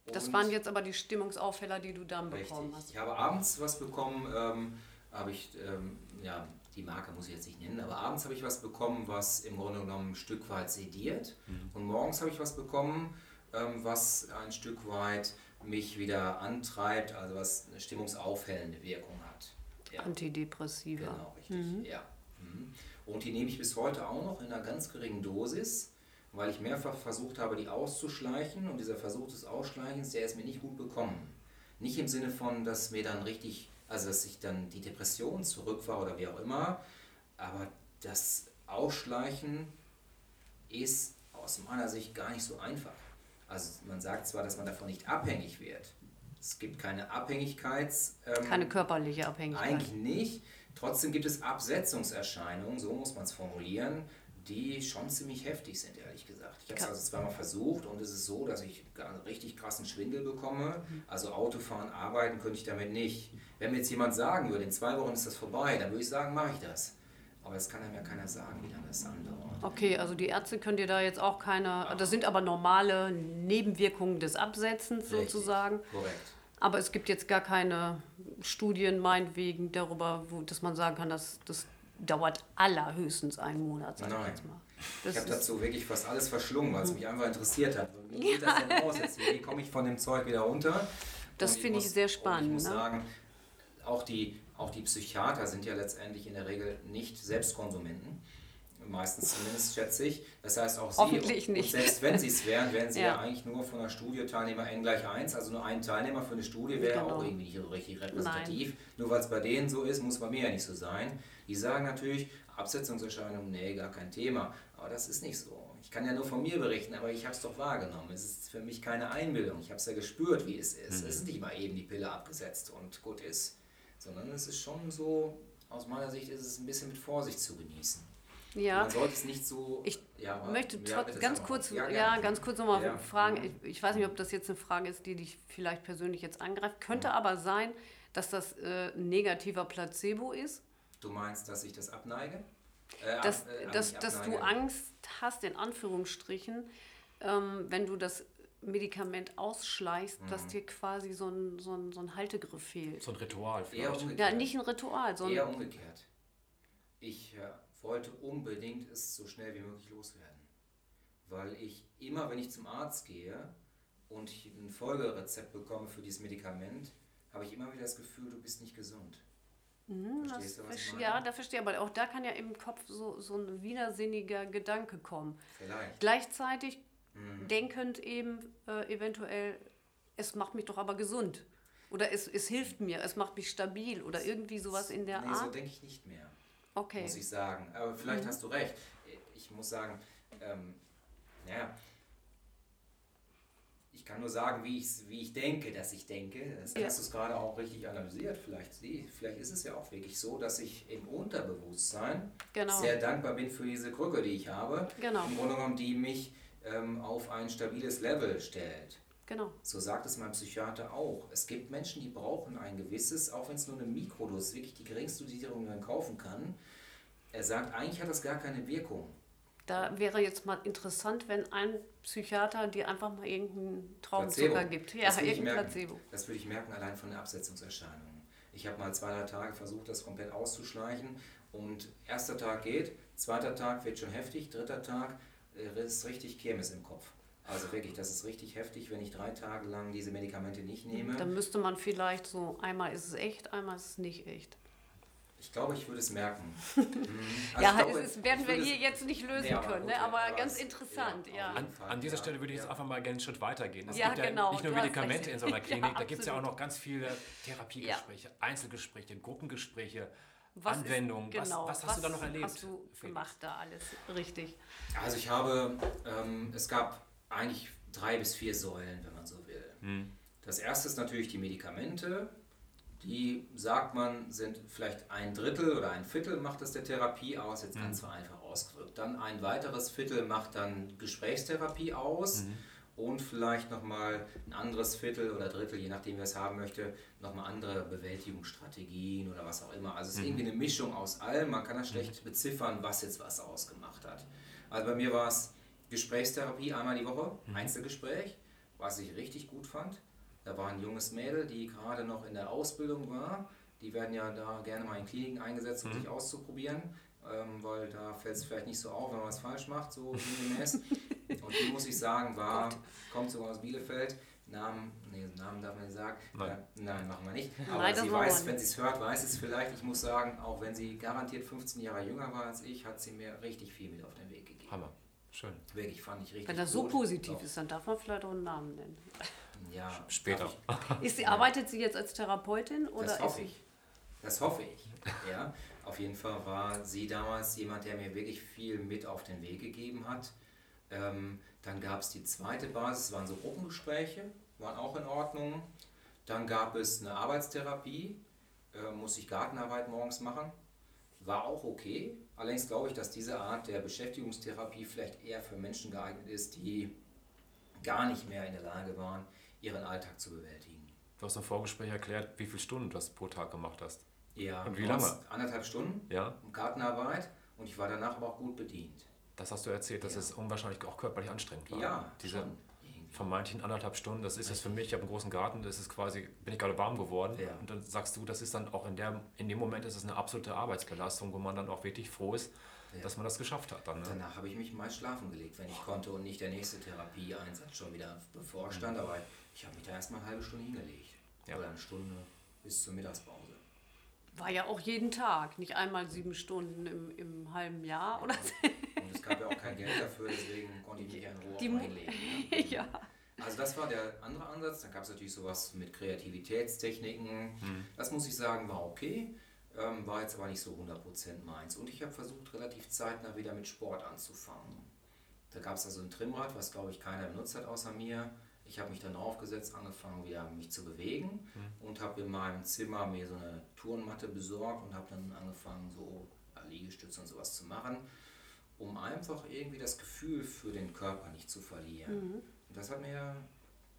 Das waren jetzt aber die Stimmungsaufheller, die du dann Richtig. bekommen hast. Ich habe abends was bekommen, ähm, habe ich, ähm, ja, die Marke muss ich jetzt nicht nennen, aber abends habe ich was bekommen, was im Grunde genommen ein Stück weit sediert. Und morgens habe ich was bekommen, ähm, was ein Stück weit mich wieder antreibt, also was eine stimmungsaufhellende Wirkung hat. Ja. Antidepressiva. Genau, richtig. Ja. Mhm. Und die nehme ich bis heute auch noch in einer ganz geringen Dosis, weil ich mehrfach versucht habe, die auszuschleichen. Und dieser Versuch des Ausschleichens, der ist mir nicht gut bekommen. Nicht im Sinne von, dass mir dann richtig, also dass ich dann die Depression zurück war oder wie auch immer, aber das Ausschleichen ist aus meiner Sicht gar nicht so einfach. Also man sagt zwar, dass man davon nicht abhängig wird. Es gibt keine Abhängigkeits... ähm, Keine körperliche Abhängigkeit. eigentlich nicht. Trotzdem gibt es Absetzungserscheinungen, so muss man es formulieren, die schon ziemlich heftig sind, ehrlich gesagt. Ich habe es also zweimal versucht und es ist so, dass ich gar- richtig krassen Schwindel bekomme. Mhm. Also Autofahren, arbeiten könnte ich damit nicht. Wenn mir jetzt jemand sagen würde, in zwei Wochen ist das vorbei, dann würde ich sagen, mache ich das. Aber das kann einem ja keiner sagen, wie lange das andauert. Okay, also die Ärzte können dir da jetzt auch keine, das sind aber normale Nebenwirkungen des Absetzens Richtig. sozusagen. Korrekt. Aber es gibt jetzt gar keine Studien meinetwegen darüber, wo, dass man sagen kann, dass das dauert allerhöchstens einen Monat, sag ich Nein. jetzt mal. Ich Das habe ist, dazu wirklich fast alles verschlungen, weil es mich einfach interessiert hat. Wie geht das denn aus jetzt? Wie komme ich von dem Zeug wieder runter? Das finde ich sehr spannend, Ich muss ne? sagen, auch die, auch die Psychiater sind ja letztendlich in der Regel nicht Selbstkonsumenten. Meistens zumindest, schätze ich. Das heißt auch sie, nicht. Und selbst wenn sie es wären, wären sie ja. Ja. eigentlich nur von der Studie Teilnehmer n gleich 1. Also nur ein Teilnehmer für eine Studie wäre Genau. auch irgendwie nicht so richtig repräsentativ. Nur weil es bei denen so ist, muss bei mir ja nicht so sein. Die sagen natürlich, Absetzungserscheinungen, nee, gar kein Thema. Aber das ist nicht so. Ich kann ja nur von mir berichten, aber ich habe es doch wahrgenommen. Es ist für mich keine Einbildung. Ich habe es ja gespürt, wie es ist. Es ist nicht mal eben die Pille abgesetzt und gut ist. Sondern es ist schon so, aus meiner Sicht ist es ein bisschen mit Vorsicht zu genießen. ja. Man sollte es nicht so. Ich ja, möchte ja, ganz kurz, ja, gerne. ganz kurz nochmal Ja. fragen. Ich, ich weiß nicht, ob das jetzt eine Frage ist, die dich vielleicht persönlich jetzt angreift. Könnte aber sein, dass das äh, ein negativer Placebo ist. Du meinst, dass ich das abneige? Äh, ab- dass, äh, dass, nicht dass du abneige. Angst hast, in Anführungsstrichen, ähm, wenn du das Medikament ausschleichst, dass dir quasi so ein, so, ein, so ein Haltegriff fehlt. So ein Ritual vielleicht. Ja, nicht ein Ritual, sondern Eher umgekehrt. Ich äh, wollte unbedingt es so schnell wie möglich loswerden. Weil ich immer, wenn ich zum Arzt gehe und ich ein Folgerezept bekomme für dieses Medikament, habe ich immer wieder das Gefühl, du bist nicht gesund. Hm, das Verstehst du, was ich meine? ja, da verstehe ich, aber auch da kann ja im Kopf so, so ein widersinniger Gedanke kommen. Vielleicht. Gleichzeitig Mhm. denkend eben äh, eventuell, es macht mich doch aber gesund. Oder es, es hilft mir, es macht mich stabil oder irgendwie sowas in der nee, so Art. denke ich nicht mehr. Okay. muss ich sagen. Aber vielleicht hast du recht. Ich muss sagen, ähm, ja, ich kann nur sagen, wie, ich's- wie ich denke, dass ich denke. Das Ja. hast du es gerade auch richtig analysiert. Vielleicht, vielleicht ist es ja auch wirklich so, dass ich im Unterbewusstsein Genau. sehr dankbar bin für diese Krücke, die ich habe. Genau. Im Grunde genommen, die mich ähm, auf ein stabiles Level stellt. Genau. So sagt es mein Psychiater auch. Es gibt Menschen, die brauchen ein gewisses, auch wenn es nur eine Mikrodosis, wirklich die geringste Dosierung, die man kaufen kann. Er sagt, eigentlich hat das gar keine Wirkung. Da wäre jetzt mal interessant, wenn ein Psychiater dir einfach mal irgendeinen Traubenzucker Placebo. gibt. Ja, irgendein. Placebo. Das würde ich merken allein von den Absetzungserscheinungen. Ich habe mal zwei, drei Tage versucht, das komplett auszuschleichen. Und erster Tag geht, zweiter Tag wird schon heftig, dritter Tag ist richtig Kirmes im Kopf. Also wirklich, das ist richtig heftig, wenn ich drei Tage lang diese Medikamente nicht nehme. Dann müsste man vielleicht so, einmal ist es echt, einmal ist es nicht echt. Ich glaube, ich würde es merken. Mhm. Also ja, glaube, es werden wir hier jetzt nicht lösen aber können, ne? ja, aber aber ganz es- interessant, ja, ja. An, an dieser ja, Stelle würde ich jetzt ja. einfach mal gerne einen Schritt weitergehen. Es Ja, gibt ja genau, nicht nur Medikamente in so einer Ja, Klinik, da gibt es ja auch noch ganz viele Therapiegespräche, Einzelgespräche, Gruppengespräche, Was ist- Anwendungen. genau, was, was hast du da noch erlebt? hast du Felix? gemacht da alles? Richtig. Also ich habe, ähm, es gab eigentlich drei bis vier Säulen, wenn man so will. Hm. Das erste ist natürlich die Medikamente. Die, sagt man, sind vielleicht ein Drittel oder ein Viertel macht das der Therapie aus, jetzt ganz vereinfacht ausgedrückt. Dann ein weiteres Viertel macht dann Gesprächstherapie aus und vielleicht nochmal ein anderes Viertel oder Drittel, je nachdem wer es haben möchte, nochmal andere Bewältigungsstrategien oder was auch immer. Also es ist irgendwie eine Mischung aus allem. Man kann das schlecht beziffern, was jetzt was ausgemacht hat. Also bei mir war es Gesprächstherapie einmal die Woche, Einzelgespräch, was ich richtig gut fand. Da war ein junges Mädel, die gerade noch in der Ausbildung war. Die werden ja da gerne mal in Kliniken eingesetzt, um sich auszuprobieren, ähm, weil da fällt es vielleicht nicht so auf, wenn man was falsch macht, so sinngemäß. Und die, muss ich sagen, war, kommt sogar aus Bielefeld. Namen, nee, Namen darf man nicht sagen. Nein. Äh, nein, machen wir nicht. Aber Nein, das sie weiß, wenn sie es hört, weiß es vielleicht. Ich muss sagen, auch wenn sie garantiert 15 Jahre jünger war als ich, hat sie mir richtig viel mit auf den Weg gegeben. Hammer. Schön. Wirklich, fand ich richtig Wenn das so gut. positiv Doch. ist, dann darf man vielleicht auch einen Namen nennen. Ja, Später. ich- Ist sie, Arbeitet sie jetzt als Therapeutin oder Das hoffe ich. Das hoffe ich. Ja, auf jeden Fall war sie damals jemand, der mir wirklich viel mit auf den Weg gegeben hat. Ähm, dann gab es die zweite Basis, waren so Gruppengespräche, waren auch in Ordnung. Dann gab es eine Arbeitstherapie, äh, musste ich Gartenarbeit morgens machen, war auch okay. Allerdings glaube ich, dass diese Art der Beschäftigungstherapie vielleicht eher für Menschen geeignet ist, die gar nicht mehr in der Lage waren, ihren Alltag zu bewältigen. Du hast im Vorgespräch erklärt, wie viele Stunden du das pro Tag gemacht hast. Ja, Und wie lange? Anderthalb Stunden. Ja, Gartenarbeit und ich war danach aber auch gut bedient. das hast du erzählt, dass Ja. es unwahrscheinlich auch körperlich anstrengend war. Ja, Diese schon. Vermeintlichen anderthalb Stunden, das ist es für mich, ich habe einen großen Garten, das ist quasi, bin ich gerade warm geworden. Ja. Und dann sagst du, das ist dann auch in, der, in dem Moment ist es eine absolute Arbeitsbelastung, wo man dann auch wirklich froh ist, Ja. dass man das geschafft hat. Dann, ne? Danach habe ich mich mal schlafen gelegt, wenn ich konnte und nicht der nächste Therapieeinsatz schon wieder bevorstand. Aber ich habe mich da erstmal eine halbe Stunde hingelegt. Oder eine Stunde bis zur Mittagspause. War ja auch jeden Tag, nicht einmal sieben Stunden im, im halben Jahr oder so. Und es gab ja auch kein Geld dafür, deswegen konnte ich mich in Ruhe Die hinlegen. ne? ja. Also das war der andere Ansatz. Dann gab es natürlich sowas mit Kreativitätstechniken. Hm. Das muss ich sagen, war okay. Ähm, war jetzt aber nicht so 100% meins. Und ich habe versucht, relativ zeitnah wieder mit Sport anzufangen. Da gab es also ein Trimmrad, was glaube ich keiner benutzt hat außer mir. Ich habe mich dann draufgesetzt, angefangen wieder mich zu bewegen und habe in meinem Zimmer mir so eine Turnmatte besorgt und habe dann angefangen, so Liegestütze und sowas zu machen, um einfach irgendwie das Gefühl für den Körper nicht zu verlieren. Und das hat mir,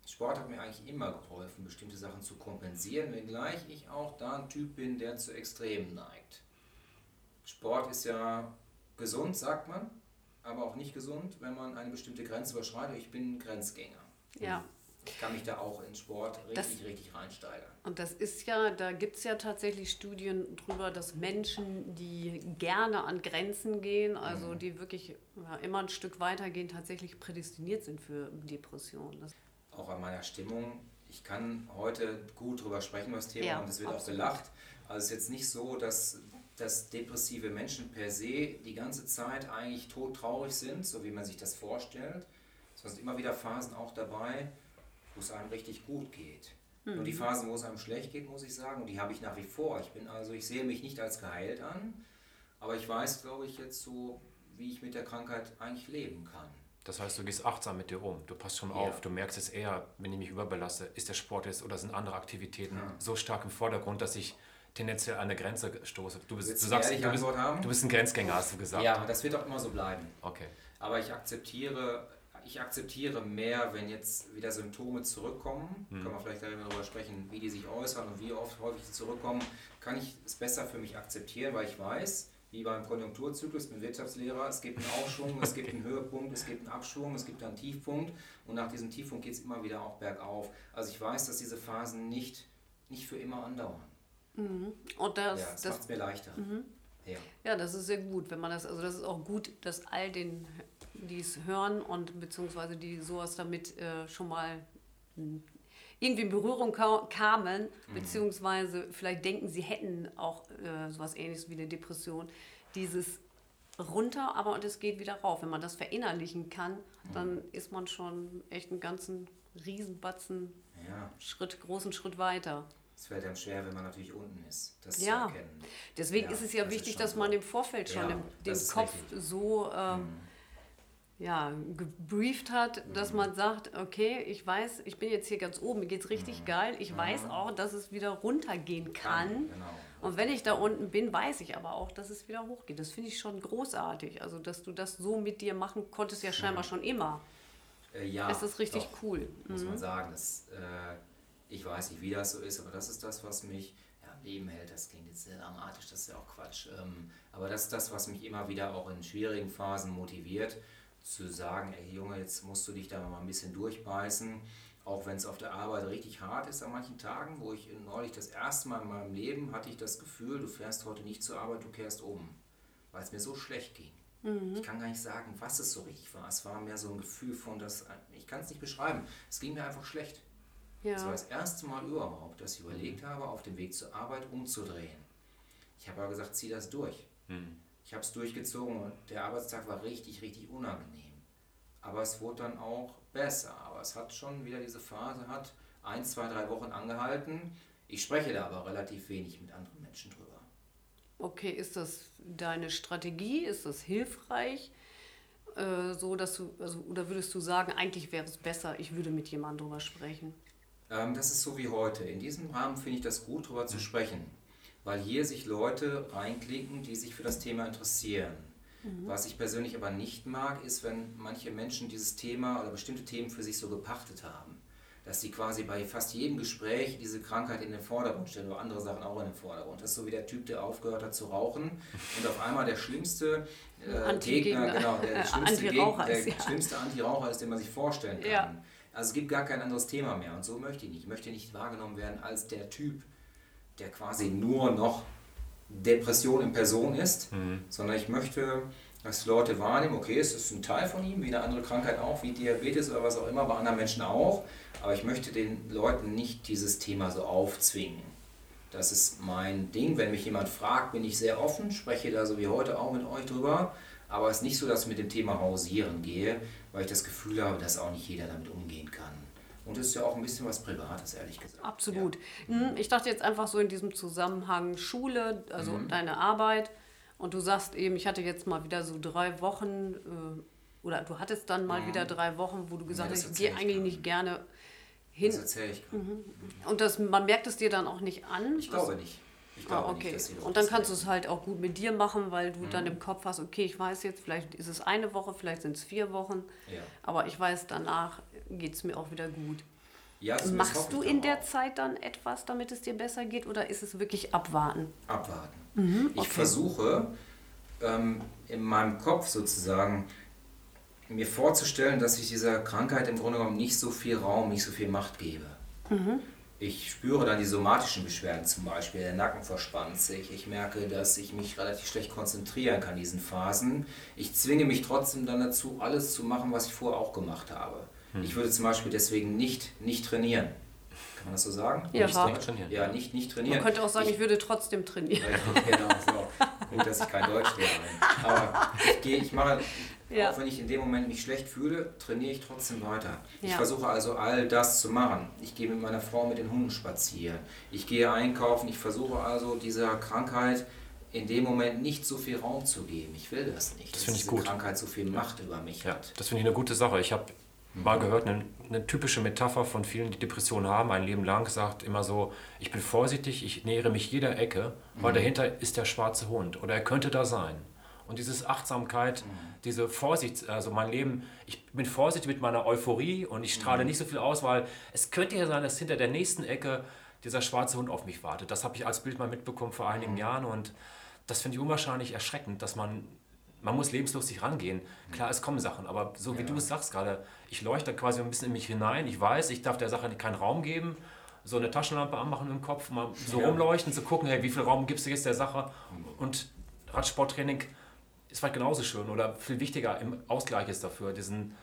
Sport hat mir eigentlich immer geholfen, bestimmte Sachen zu kompensieren, wenngleich ich auch da ein Typ bin, der zu Extremen neigt. Sport ist ja gesund, sagt man, aber auch nicht gesund, wenn man eine bestimmte Grenze überschreitet. Ich bin Grenzgänger. Ja. Ich kann mich da auch in Sport richtig, Das- richtig reinsteigern. Und das ist ja, da gibt es ja tatsächlich Studien drüber, dass Menschen, die gerne an Grenzen gehen, also die wirklich ja, immer ein Stück weiter gehen, tatsächlich prädestiniert sind für Depressionen. Das, Auch an meiner Stimmung. Ich kann heute gut drüber sprechen, über das Thema, Ja, und es wird auch absolut. gelacht. Also es ist jetzt nicht so, dass, dass depressive Menschen per se die ganze Zeit eigentlich todtraurig sind, so wie man sich das vorstellt. Es sind immer wieder Phasen auch dabei, wo es einem richtig gut geht. Nur Mhm. die Phasen, wo es einem schlecht geht, muss ich sagen, und die habe ich nach wie vor. Ich bin also, ich sehe mich nicht als geheilt an, aber ich weiß, glaube ich, jetzt so, wie ich mit der Krankheit eigentlich leben kann. Das heißt, du gehst achtsam mit dir um. Du passt schon Ja. auf. Du merkst es eher, wenn ich mich überbelasse, ist der Sport jetzt oder sind andere Aktivitäten Ja. so stark im Vordergrund, dass ich tendenziell an eine Grenze stoße. Du bist, du sagst, du bist, du bist ein Grenzgänger, hast du gesagt. Ja, das wird auch immer so bleiben. Okay. Aber ich akzeptiere, ich akzeptiere mehr, wenn jetzt wieder Symptome zurückkommen. Können wir vielleicht darüber sprechen, wie die sich äußern und wie oft häufig sie zurückkommen. Kann ich es besser für mich akzeptieren, weil ich weiß, wie beim Konjunkturzyklus, ich bin Wirtschaftslehrer, es gibt einen Aufschwung, es gibt einen Höhepunkt, es gibt einen Abschwung, es gibt einen Tiefpunkt und nach diesem Tiefpunkt geht es immer wieder auch bergauf. Also ich weiß, dass diese Phasen nicht, nicht für immer andauern. und das, ja, das, das, macht es mir leichter. Ja. ja, das ist sehr gut, wenn man das, also das ist auch gut, dass all den, die es hören und beziehungsweise die sowas damit äh, schon mal irgendwie in Berührung ka kamen, beziehungsweise vielleicht denken, sie hätten auch äh, sowas ähnliches wie eine Depression, dieses runter, aber und es geht wieder rauf. Wenn man das verinnerlichen kann, dann ist man schon echt einen ganzen Riesenbatzen ja, Schritt, großen Schritt weiter. es fällt einem schwer, wenn man natürlich unten ist, das Ja. zu erkennen. Deswegen Ja, ist es ja das wichtig, dass so. man im Vorfeld schon Ja, das ist Kopf richtig. Mhm. so ähm, ja, gebrieft hat, dass man sagt, okay, ich weiß, ich bin jetzt hier ganz oben, mir geht's richtig geil. Ich weiß auch, dass es wieder runtergehen kann. Genau. Und wenn ich da unten bin, weiß ich aber auch, dass es wieder hochgeht. Das finde ich schon großartig. Also, dass du das so mit dir machen konntest, ja scheinbar schon immer. Äh, ja, Das ist richtig doch, cool. Muss man sagen. Das, äh, ich weiß nicht, wie das so ist, aber das ist das, was mich ja, am Leben hält. Das klingt jetzt sehr dramatisch, das ist ja auch Quatsch. Ähm, aber das ist das, was mich immer wieder auch in schwierigen Phasen motiviert, zu sagen, ey Junge, jetzt musst du dich da mal ein bisschen durchbeißen. Auch wenn es auf der Arbeit richtig hart ist an manchen Tagen, wo ich neulich das erste Mal in meinem Leben hatte ich das Gefühl, du fährst heute nicht zur Arbeit, du kehrst um, weil es mir so schlecht ging. Ich kann gar nicht sagen, was es so richtig war. Es war mehr so ein Gefühl von, das, ich kann es nicht beschreiben. Es ging mir einfach schlecht. Das war Ja. das erste Mal überhaupt, dass ich überlegt habe, auf dem Weg zur Arbeit umzudrehen. Ich habe aber gesagt, zieh das durch. Ich habe es durchgezogen und der Arbeitstag war richtig, richtig unangenehm. Aber es wurde dann auch besser. Aber es hat schon wieder diese Phase, hat ein, zwei, drei Wochen angehalten. Ich spreche da aber relativ wenig mit anderen Menschen drüber. Okay, ist das deine Strategie? Ist das hilfreich? Äh, so dass du, also, oder würdest du sagen, eigentlich wäre es besser, ich würde mit jemandem drüber sprechen? Ähm, das ist so wie heute. In diesem Rahmen finde ich das gut, darüber zu sprechen, weil hier sich Leute reinklinken, die sich für das Thema interessieren. Was ich persönlich aber nicht mag, ist, wenn manche Menschen dieses Thema oder bestimmte Themen für sich so gepachtet haben. Dass sie quasi bei fast jedem Gespräch diese Krankheit in den Vordergrund stellen oder andere Sachen auch in den Vordergrund. Das ist so wie der Typ, der aufgehört hat zu rauchen und auf einmal der schlimmste äh. Gegner, genau, der schlimmste, Anti-Raucher Geg- ist, der ja. schlimmste Anti-Raucher ist, den man sich vorstellen kann. Ja. Also es gibt gar kein anderes Thema mehr und so möchte ich nicht. Ich möchte nicht wahrgenommen werden als der Typ, der quasi nur noch Depression in Person ist, sondern ich möchte, dass die Leute wahrnehmen, okay, es ist ein Teil von ihm, wie eine andere Krankheit auch, wie Diabetes oder was auch immer, bei anderen Menschen auch, aber ich möchte den Leuten nicht dieses Thema so aufzwingen. Das ist mein Ding. Wenn mich jemand fragt, bin ich sehr offen, spreche da so wie heute auch mit euch drüber. Aber es ist nicht so, dass ich mit dem Thema hausieren gehe, weil ich das Gefühl habe, dass auch nicht jeder damit umgehen kann. Und es ist ja auch ein bisschen was Privates, ehrlich gesagt. Absolut. Hm, Ich dachte jetzt einfach so in diesem Zusammenhang Schule, also Mhm. deine Arbeit. Und du sagst eben, ich hatte jetzt mal wieder so drei Wochen, äh, oder du hattest dann mal wieder drei Wochen, wo du gesagt Mhm. das hast, ich gehe ich eigentlich gar nicht gerne Das hin. erzähle ich. Und das, man merkt es dir dann auch nicht an. Ich glaube nicht. Ich Ah, okay. nicht, und dann kannst du es halt auch gut mit dir machen, weil du dann Mhm. im Kopf hast, okay, ich weiß jetzt, vielleicht ist es eine Woche, vielleicht sind es vier Wochen, Ja, aber ich weiß, danach geht es mir auch wieder gut. ja Machst du ich in der auch. Zeit dann etwas, damit es dir besser geht, oder ist es wirklich abwarten? abwarten. Mhm, Ich okay. versuche ähm, in meinem Kopf sozusagen mir vorzustellen, dass ich dieser Krankheit im Grunde genommen nicht so viel Raum, nicht so viel Macht gebe. Mhm. Ich spüre dann die somatischen Beschwerden zum Beispiel, der Nacken verspannt sich. Ich merke, dass ich mich relativ schlecht konzentrieren kann in diesen Phasen. Ich zwinge mich trotzdem dann dazu, alles zu machen, was ich vorher auch gemacht habe. Hm. Ich würde zum Beispiel deswegen nicht, nicht trainieren. Kann man das so sagen? Ja, nicht, nicht trainieren. Ja, nicht, nicht trainieren. Man könnte auch sagen, ich, ich würde trotzdem trainieren. genau, so. Gut, dass ich kein Deutsch lehre. Aber ich, gehe, ich mache ja. Auch wenn ich in dem Moment mich schlecht fühle, trainiere ich trotzdem weiter. Ja. Ich versuche also all das zu machen. Ich gehe mit meiner Frau mit den Hunden spazieren. Ich gehe einkaufen. Ich versuche also dieser Krankheit in dem Moment nicht so viel Raum zu geben. Ich will das nicht. Das finde ich diese gut. Krankheit so viel Macht über mich ja, hat. Das finde ich eine gute Sache. Ich habe mhm. mal gehört, eine, eine, typische Metapher von vielen, die Depressionen haben, ein Leben lang, sagt immer so, ich bin vorsichtig, ich nähere mich jeder Ecke, weil mhm. dahinter ist der schwarze Hund oder er könnte da sein. Und diese Achtsamkeit, mhm diese Vorsicht, also mein Leben, ich bin vorsichtig mit meiner Euphorie und ich strahle mhm. nicht so viel aus, weil es könnte ja sein, dass hinter der nächsten Ecke dieser schwarze Hund auf mich wartet. Das habe ich als Bild mal mitbekommen vor einigen mhm. Jahren und das finde ich unwahrscheinlich erschreckend, dass man, man muss lebenslustig rangehen. Klar, es kommen Sachen, aber so wie ja. du es sagst gerade, ich leuchte quasi ein bisschen in mich hinein, ich weiß, ich darf der Sache keinen Raum geben, so eine Taschenlampe anmachen im Kopf, mal so ja. rumleuchten, zu gucken, hey, wie viel Raum gibst du jetzt der Sache mhm. und Radsporttraining ist halt genauso schön oder viel wichtiger im Ausgleich ist dafür, diesen,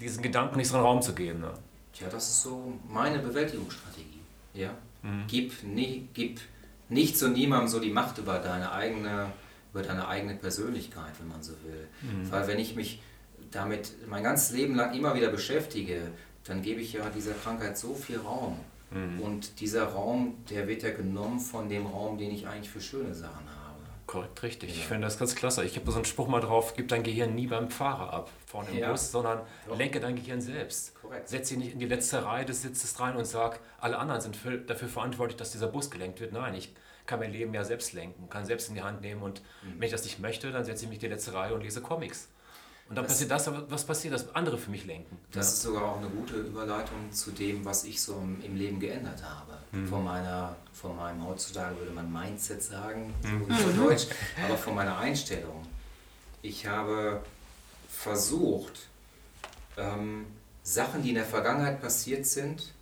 diesen Gedanken nicht so einen Raum zu geben. Ne? Tja, das ist so meine Bewältigungsstrategie. Ja? Mhm. Gib, nie, gib nichts und niemandem so die Macht über deine eigene, über deine eigene Persönlichkeit, wenn man so will. Mhm. Weil wenn ich mich damit mein ganzes Leben lang immer wieder beschäftige, dann gebe ich ja dieser Krankheit so viel Raum. Mhm. Und dieser Raum, der wird ja genommen von dem Raum, den ich eigentlich für schöne Sachen habe. Korrekt, richtig. Ja. Ich finde das ganz klasse. Ich habe so einen Spruch mal drauf, gib dein Gehirn nie beim Fahrer ab, vorne im ja. Bus, sondern Doch. lenke dein Gehirn selbst. Korrekt. Setz dich nicht in die letzte Reihe des Sitzes rein und sag, alle anderen sind dafür verantwortlich, dass dieser Bus gelenkt wird. Nein, ich kann mein Leben ja selbst lenken, kann selbst in die Hand nehmen und mhm. wenn ich das nicht möchte, dann setze ich mich in die letzte Reihe und lese Comics. Und dann das passiert das, was passiert, dass andere für mich lenken. Das ja. ist sogar auch eine gute Überleitung zu dem, was ich so im Leben geändert habe. Mhm. Von meiner von meinem, heutzutage würde man Mindset sagen, so mhm. Deutsch, aber von meiner Einstellung. Ich habe versucht, ähm, Sachen, die in der Vergangenheit passiert sind,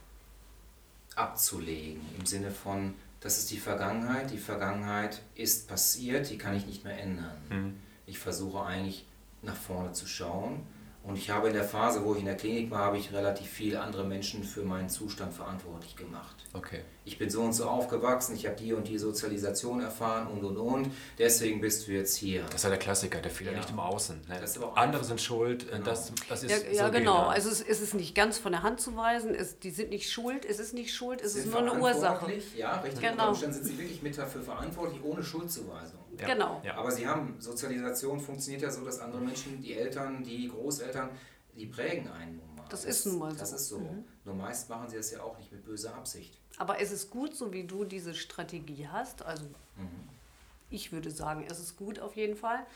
abzulegen. Im Sinne von, das ist die Vergangenheit, die Vergangenheit ist passiert, die kann ich nicht mehr ändern. Mhm. Ich versuche eigentlich nach vorne zu schauen. Und ich habe in der Phase, wo ich in der Klinik war, habe ich relativ viele andere Menschen für meinen Zustand verantwortlich gemacht. Okay. Ich bin so und so aufgewachsen, ich habe die und die Sozialisation erfahren und und und. Deswegen bist du jetzt hier. Das ist ja der Klassiker, der Fehler ja. nicht im Außen. Ne? Andere sind schuld. Genau. Das, das ist ja, ja so genau. Also es, es, ist nicht ganz von der Hand zu weisen. Es, die sind nicht schuld. Es ist nicht schuld. Es ist nur eine Ursache. Ja, richtig. Genau. Umständen sind sie wirklich mit dafür verantwortlich, ohne Schuldzuweisung. Ja. Genau. Aber sie haben Sozialisation funktioniert ja so, dass andere Menschen, die Eltern, die Großeltern, die prägen einen nun mal. Das, das ist nun mal so. Das ist so. Mhm. Nur meist machen sie das ja auch nicht mit böser Absicht. Aber es ist gut, so wie du diese Strategie hast. Also mhm. ich würde sagen, es ist gut auf jeden Fall.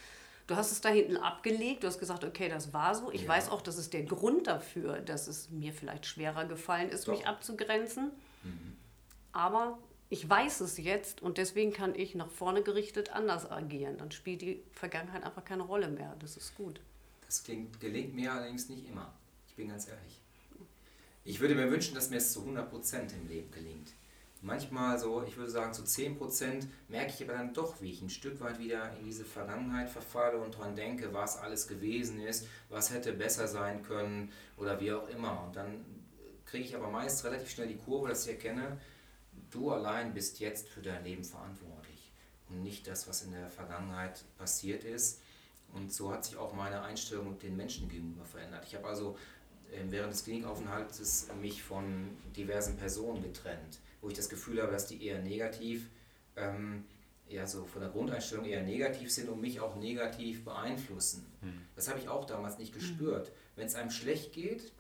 Du hast es da hinten abgelegt, du hast gesagt, okay, das war so. Ich ja. weiß auch, das ist der Grund dafür, dass es mir vielleicht schwerer gefallen ist, Doch. mich abzugrenzen. Mhm. Aber ich weiß es jetzt und deswegen kann ich nach vorne gerichtet anders agieren. Dann spielt die Vergangenheit einfach keine Rolle mehr. Das ist gut. Das klingt, gelingt mir allerdings nicht immer. Ich bin ganz ehrlich. Ich würde mir wünschen, dass mir es zu 100% im Leben gelingt. Manchmal so, ich würde sagen zu 10% merke ich aber dann doch, wie ich ein Stück weit wieder in diese Vergangenheit verfalle und daran denke, was alles gewesen ist, was hätte besser sein können oder wie auch immer. Und dann kriege ich aber meist relativ schnell die Kurve, dass ich erkenne, du allein bist jetzt für dein Leben verantwortlich und nicht das, was in der Vergangenheit passiert ist. Und so hat sich auch meine Einstellung den Menschen gegenüber verändert. Ich habe also ähm, während des Klinikaufenthalts mich von diversen Personen getrennt, wo ich das Gefühl habe, dass die eher negativ, ähm, ja so von der Grundeinstellung eher negativ sind und mich auch negativ beeinflussen. Hm. Das habe ich auch damals nicht gespürt. Hm. Wenn es einem schlecht geht,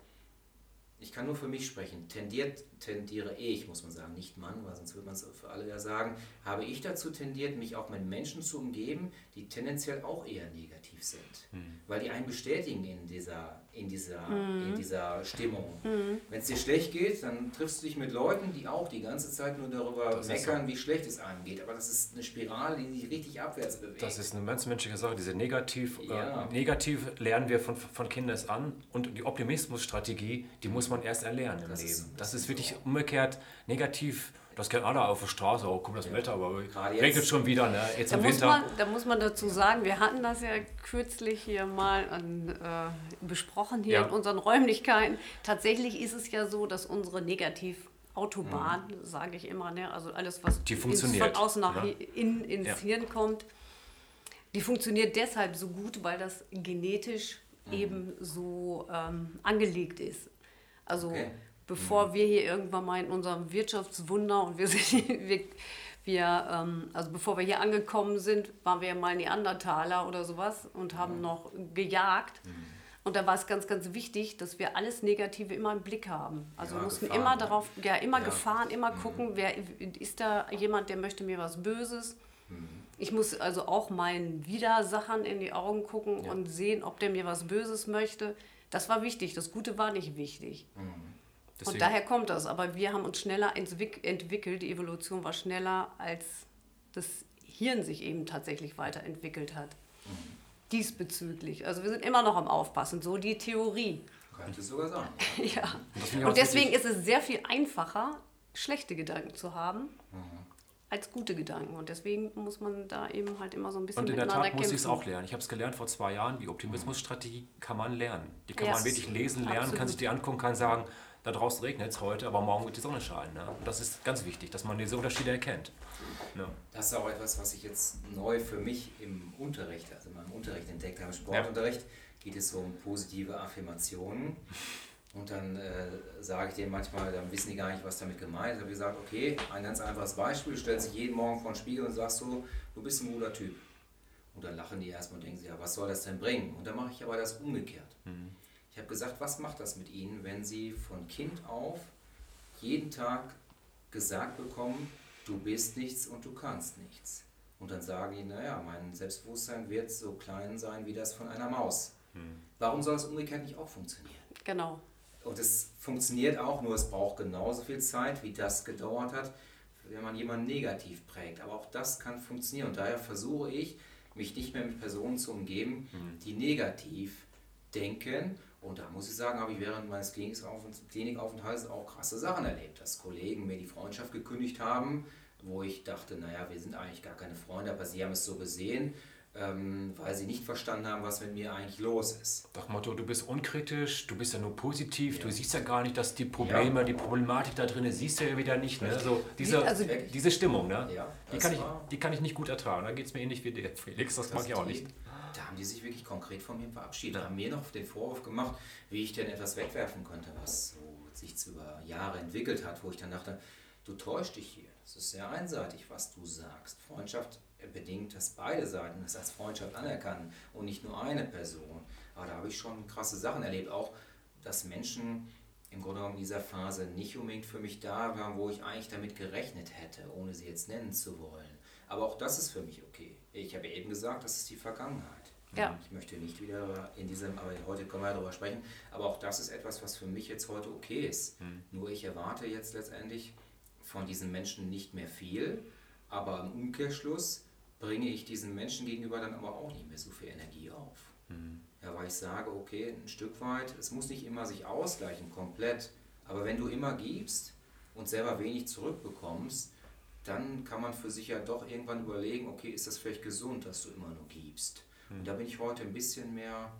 ich kann nur für mich sprechen, tendiert, tendiere ich, muss man sagen, nicht Mann, weil sonst würde man es für alle ja sagen, habe ich dazu tendiert, mich auch mit Menschen zu umgeben, die tendenziell auch eher negativ sind. Hm. Weil die einen bestätigen in dieser in dieser, mhm. in dieser Stimmung. Mhm. Wenn es dir schlecht geht, dann triffst du dich mit Leuten, die auch die ganze Zeit nur darüber das meckern, so. wie schlecht es einem geht. Aber das ist eine Spirale, die sich richtig abwärts bewegt. Das ist eine ganz menschliche Sache. Diese Negativ, äh, ja. äh, Negativ lernen wir von, von Kindern an und die Optimismusstrategie, die muss man erst erlernen im das Leben. Ist, das, das ist wirklich so. umgekehrt negativ das kennt alle auf der Straße, oh, kommt das Wetter, aber Gerade regnet schon wieder, ne? Jetzt da im Winter. Man, da muss man dazu sagen, wir hatten das ja kürzlich hier mal an, äh, besprochen hier ja. in unseren Räumlichkeiten. Tatsächlich ist es ja so, dass unsere Negativautobahn, mhm. sage ich immer, ne? also alles, was die funktioniert, von außen nach ne? in, ins ja. Hirn kommt, die funktioniert deshalb so gut, weil das genetisch mhm. eben so ähm, angelegt ist. Also okay bevor mhm. wir hier irgendwann mal in unserem Wirtschaftswunder und wir sind, wir, wir ähm, also bevor wir hier angekommen sind, waren wir ja mal Neandertaler oder sowas und haben mhm. noch gejagt. Mhm. Und da war es ganz, ganz wichtig, dass wir alles Negative immer im Blick haben. Also ja, wir mussten gefahren, immer darauf, ja, immer ja. gefahren, immer mhm. gucken, wer ist da jemand, der möchte mir was Böses. Mhm. Ich muss also auch meinen Widersachern in die Augen gucken ja. und sehen, ob der mir was Böses möchte. Das war wichtig. Das Gute war nicht wichtig. Mhm. Deswegen. Und daher kommt das. Aber wir haben uns schneller entwickelt. Die Evolution war schneller, als das Hirn sich eben tatsächlich weiterentwickelt hat. Mhm. Diesbezüglich. Also wir sind immer noch am Aufpassen. So die Theorie. Könnte sogar sein. ja. Und, Und deswegen ist es sehr viel einfacher, schlechte Gedanken zu haben. Mhm als gute Gedanken. Und deswegen muss man da eben halt immer so ein bisschen Und in der Tat muss ich es auch lernen. Ich habe es gelernt vor zwei Jahren. Die Optimismusstrategie kann man lernen. Die kann yes. man wirklich lesen, lernen, Absolut. kann sich die angucken, kann sagen, da draußen regnet es heute, aber morgen wird die Sonne scheinen. Ne? Und das ist ganz wichtig, dass man diese Unterschiede erkennt. Ne? Das ist auch etwas, was ich jetzt neu für mich im Unterricht, also in meinem Unterricht entdeckt habe. Im Sportunterricht ja. geht es so um positive Affirmationen. Und dann äh, sage ich denen manchmal, dann wissen die gar nicht, was damit gemeint ist. Ich habe gesagt, okay, ein ganz einfaches Beispiel, du stellst dich jeden Morgen vor den Spiegel und sagst so, du bist ein guter Typ. Und dann lachen die erstmal und denken sie, ja, was soll das denn bringen? Und dann mache ich aber das umgekehrt. Mhm. Ich habe gesagt, was macht das mit Ihnen, wenn Sie von Kind auf jeden Tag gesagt bekommen, du bist nichts und du kannst nichts. Und dann sagen die, naja, mein Selbstbewusstsein wird so klein sein wie das von einer Maus. Hm. Warum soll es umgekehrt nicht auch funktionieren? Genau. Und es funktioniert auch, nur es braucht genauso viel Zeit, wie das gedauert hat, wenn man jemanden negativ prägt. Aber auch das kann funktionieren. Und daher versuche ich, mich nicht mehr mit Personen zu umgeben, hm. die negativ denken und da muss ich sagen, habe ich während meines Klinikaufenthalts auch krasse Sachen erlebt, dass Kollegen mir die Freundschaft gekündigt haben, wo ich dachte, naja, wir sind eigentlich gar keine Freunde, aber sie haben es so gesehen, ähm, weil sie nicht verstanden haben, was mit mir eigentlich los ist. Nach Motto, du bist unkritisch, du bist ja nur positiv, ja. du siehst ja gar nicht, dass die Probleme, ja. die Problematik da drin siehst du ja wieder nicht. Ne? So, diese, also, diese Stimmung, ne? Ja, die, kann ich, die kann ich nicht gut ertragen. Da geht es mir ähnlich wie dir, Felix, das, das mag ich auch nicht da haben die sich wirklich konkret von mir verabschiedet, haben mir noch den Vorwurf gemacht, wie ich denn etwas wegwerfen könnte, was so sich über Jahre entwickelt hat, wo ich dann dachte, du täuschst dich hier. Das ist sehr einseitig, was du sagst. Freundschaft bedingt, dass beide Seiten das als Freundschaft anerkennen und nicht nur eine Person. Aber da habe ich schon krasse Sachen erlebt, auch dass Menschen im Grunde genommen in dieser Phase nicht unbedingt für mich da waren, wo ich eigentlich damit gerechnet hätte, ohne sie jetzt nennen zu wollen. Aber auch das ist für mich okay. Ich habe eben gesagt, das ist die Vergangenheit. Ja. Ich möchte nicht wieder in diesem, aber heute können wir ja darüber sprechen, aber auch das ist etwas, was für mich jetzt heute okay ist. Mhm. Nur ich erwarte jetzt letztendlich von diesen Menschen nicht mehr viel, aber im Umkehrschluss bringe ich diesen Menschen gegenüber dann aber auch nicht mehr so viel Energie auf. Mhm. Ja, weil ich sage, okay, ein Stück weit, es muss nicht immer sich ausgleichen, komplett, aber wenn du immer gibst und selber wenig zurückbekommst, dann kann man für sich ja doch irgendwann überlegen, okay, ist das vielleicht gesund, dass du immer nur gibst? Und hm. da bin ich heute ein bisschen mehr,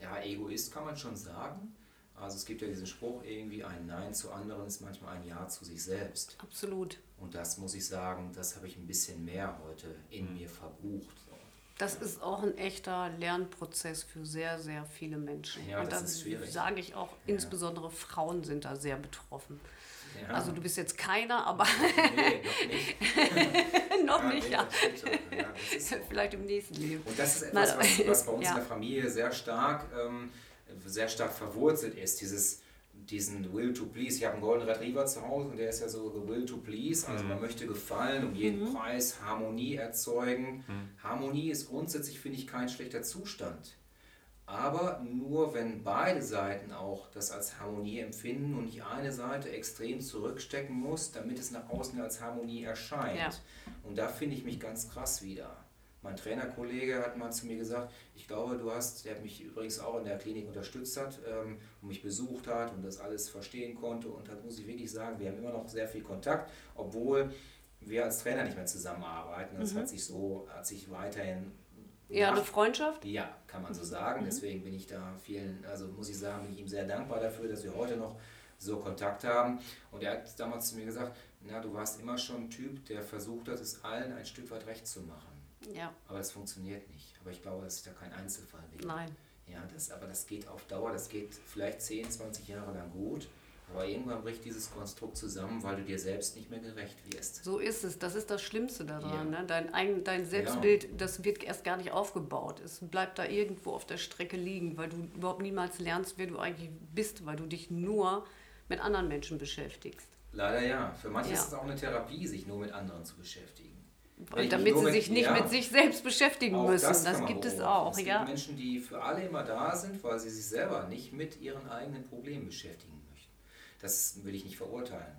ja, Egoist kann man schon sagen. Also es gibt ja diesen Spruch, irgendwie ein Nein zu anderen ist manchmal ein Ja zu sich selbst. Absolut. Und das muss ich sagen, das habe ich ein bisschen mehr heute in hm. mir verbucht. Das ist auch ein echter Lernprozess für sehr, sehr viele Menschen. Ja, Und das, das ist schwierig. sage ich auch, ja. insbesondere Frauen sind da sehr betroffen. Ja. Also du bist jetzt keiner, aber nee, noch nicht. noch ja, nicht, ja. ja so. Vielleicht im nächsten Leben. Und das ist etwas, was, was bei uns in der Familie sehr stark, ähm, sehr stark verwurzelt ist. Dieses, diesen Will to Please. Ich habe einen Golden Retriever zu Hause und der ist ja so the Will to Please. Also mhm. man möchte gefallen, um jeden mhm. Preis Harmonie erzeugen. Mhm. Harmonie ist grundsätzlich, finde ich, kein schlechter Zustand. Aber nur wenn beide Seiten auch das als Harmonie empfinden und nicht eine Seite extrem zurückstecken muss, damit es nach außen als Harmonie erscheint. Ja. Und da finde ich mich ganz krass wieder. Mein Trainerkollege hat mal zu mir gesagt, ich glaube, du hast, der mich übrigens auch in der Klinik unterstützt hat ähm, und mich besucht hat und das alles verstehen konnte und hat, muss ich wirklich sagen, wir haben immer noch sehr viel Kontakt, obwohl wir als Trainer nicht mehr zusammenarbeiten. Das mhm. hat sich so, hat sich weiterhin ja, eine Freundschaft? Ja, kann man so sagen. Mhm. Deswegen bin ich da vielen, also muss ich sagen, bin ich ihm sehr dankbar dafür, dass wir heute noch so Kontakt haben. Und er hat damals zu mir gesagt, na, du warst immer schon ein Typ, der versucht hat, es allen ein Stück weit recht zu machen. Ja. Aber das funktioniert nicht. Aber ich glaube, dass ich da kein Einzelfall bin. Nein. Ja, das, aber das geht auf Dauer, das geht vielleicht 10, 20 Jahre lang gut. Aber irgendwann bricht dieses Konstrukt zusammen, weil du dir selbst nicht mehr gerecht wirst. So ist es. Das ist das Schlimmste daran. Ja. Ne? Dein, eigen, dein Selbstbild, ja. das wird erst gar nicht aufgebaut. Es bleibt da irgendwo auf der Strecke liegen, weil du überhaupt niemals lernst, wer du eigentlich bist, weil du dich nur mit anderen Menschen beschäftigst. Leider ja. Für manche ja. ist es auch eine Therapie, sich nur mit anderen zu beschäftigen. damit sie sich nicht ja, mit sich selbst beschäftigen müssen. Das, das gibt es auch. Es gibt ja. Menschen, die für alle immer da sind, weil sie sich selber nicht mit ihren eigenen Problemen beschäftigen das will ich nicht verurteilen.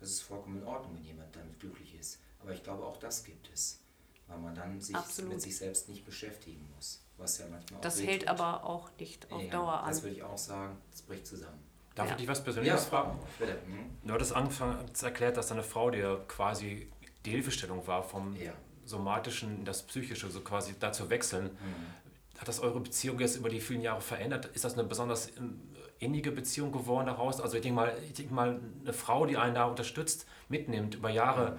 Das ist vollkommen in Ordnung, wenn jemand damit glücklich ist. Aber ich glaube, auch das gibt es, weil man dann sich Absolut. mit sich selbst nicht beschäftigen muss. Was ja manchmal das hält tut. aber auch nicht auf ja, Dauer an. Das würde ich auch sagen, das bricht zusammen. Darf ja. ich dich was Persönliches ja, fragen? Bitte. Mhm. Du hattest angefangen erklärt, dass deine Frau dir quasi die Hilfestellung war, vom ja. somatischen in das psychische, so quasi da zu wechseln. Mhm. Hat das eure Beziehung jetzt über die vielen Jahre verändert? Ist das eine besonders innige Beziehung geworden daraus. Also ich denke mal, ich denke mal, eine Frau, die einen da unterstützt, mitnimmt, über Jahre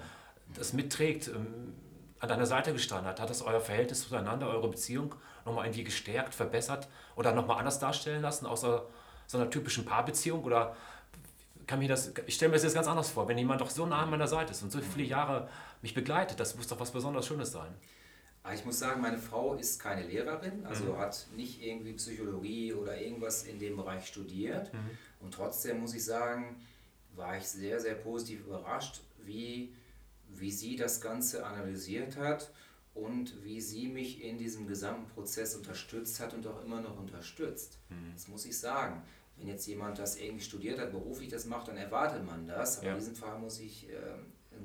das mitträgt, ähm, an deiner Seite gestanden hat, hat das euer Verhältnis zueinander, eure Beziehung nochmal irgendwie gestärkt, verbessert oder nochmal anders darstellen lassen, außer so einer typischen Paarbeziehung? Oder kann mir das, ich stelle mir das jetzt ganz anders vor, wenn jemand doch so nah an meiner Seite ist und so viele Jahre mich begleitet, das muss doch was besonders Schönes sein. Ah, ich muss sagen, meine Frau ist keine Lehrerin, also mhm. hat nicht irgendwie Psychologie oder irgendwas in dem Bereich studiert. Mhm. Und trotzdem muss ich sagen, war ich sehr, sehr positiv überrascht, wie, wie sie das Ganze analysiert hat und wie sie mich in diesem gesamten Prozess unterstützt hat und auch immer noch unterstützt. Mhm. Das muss ich sagen. Wenn jetzt jemand das irgendwie studiert hat, beruflich das macht, dann erwartet man das. Aber ja. in diesem Fall muss ich äh,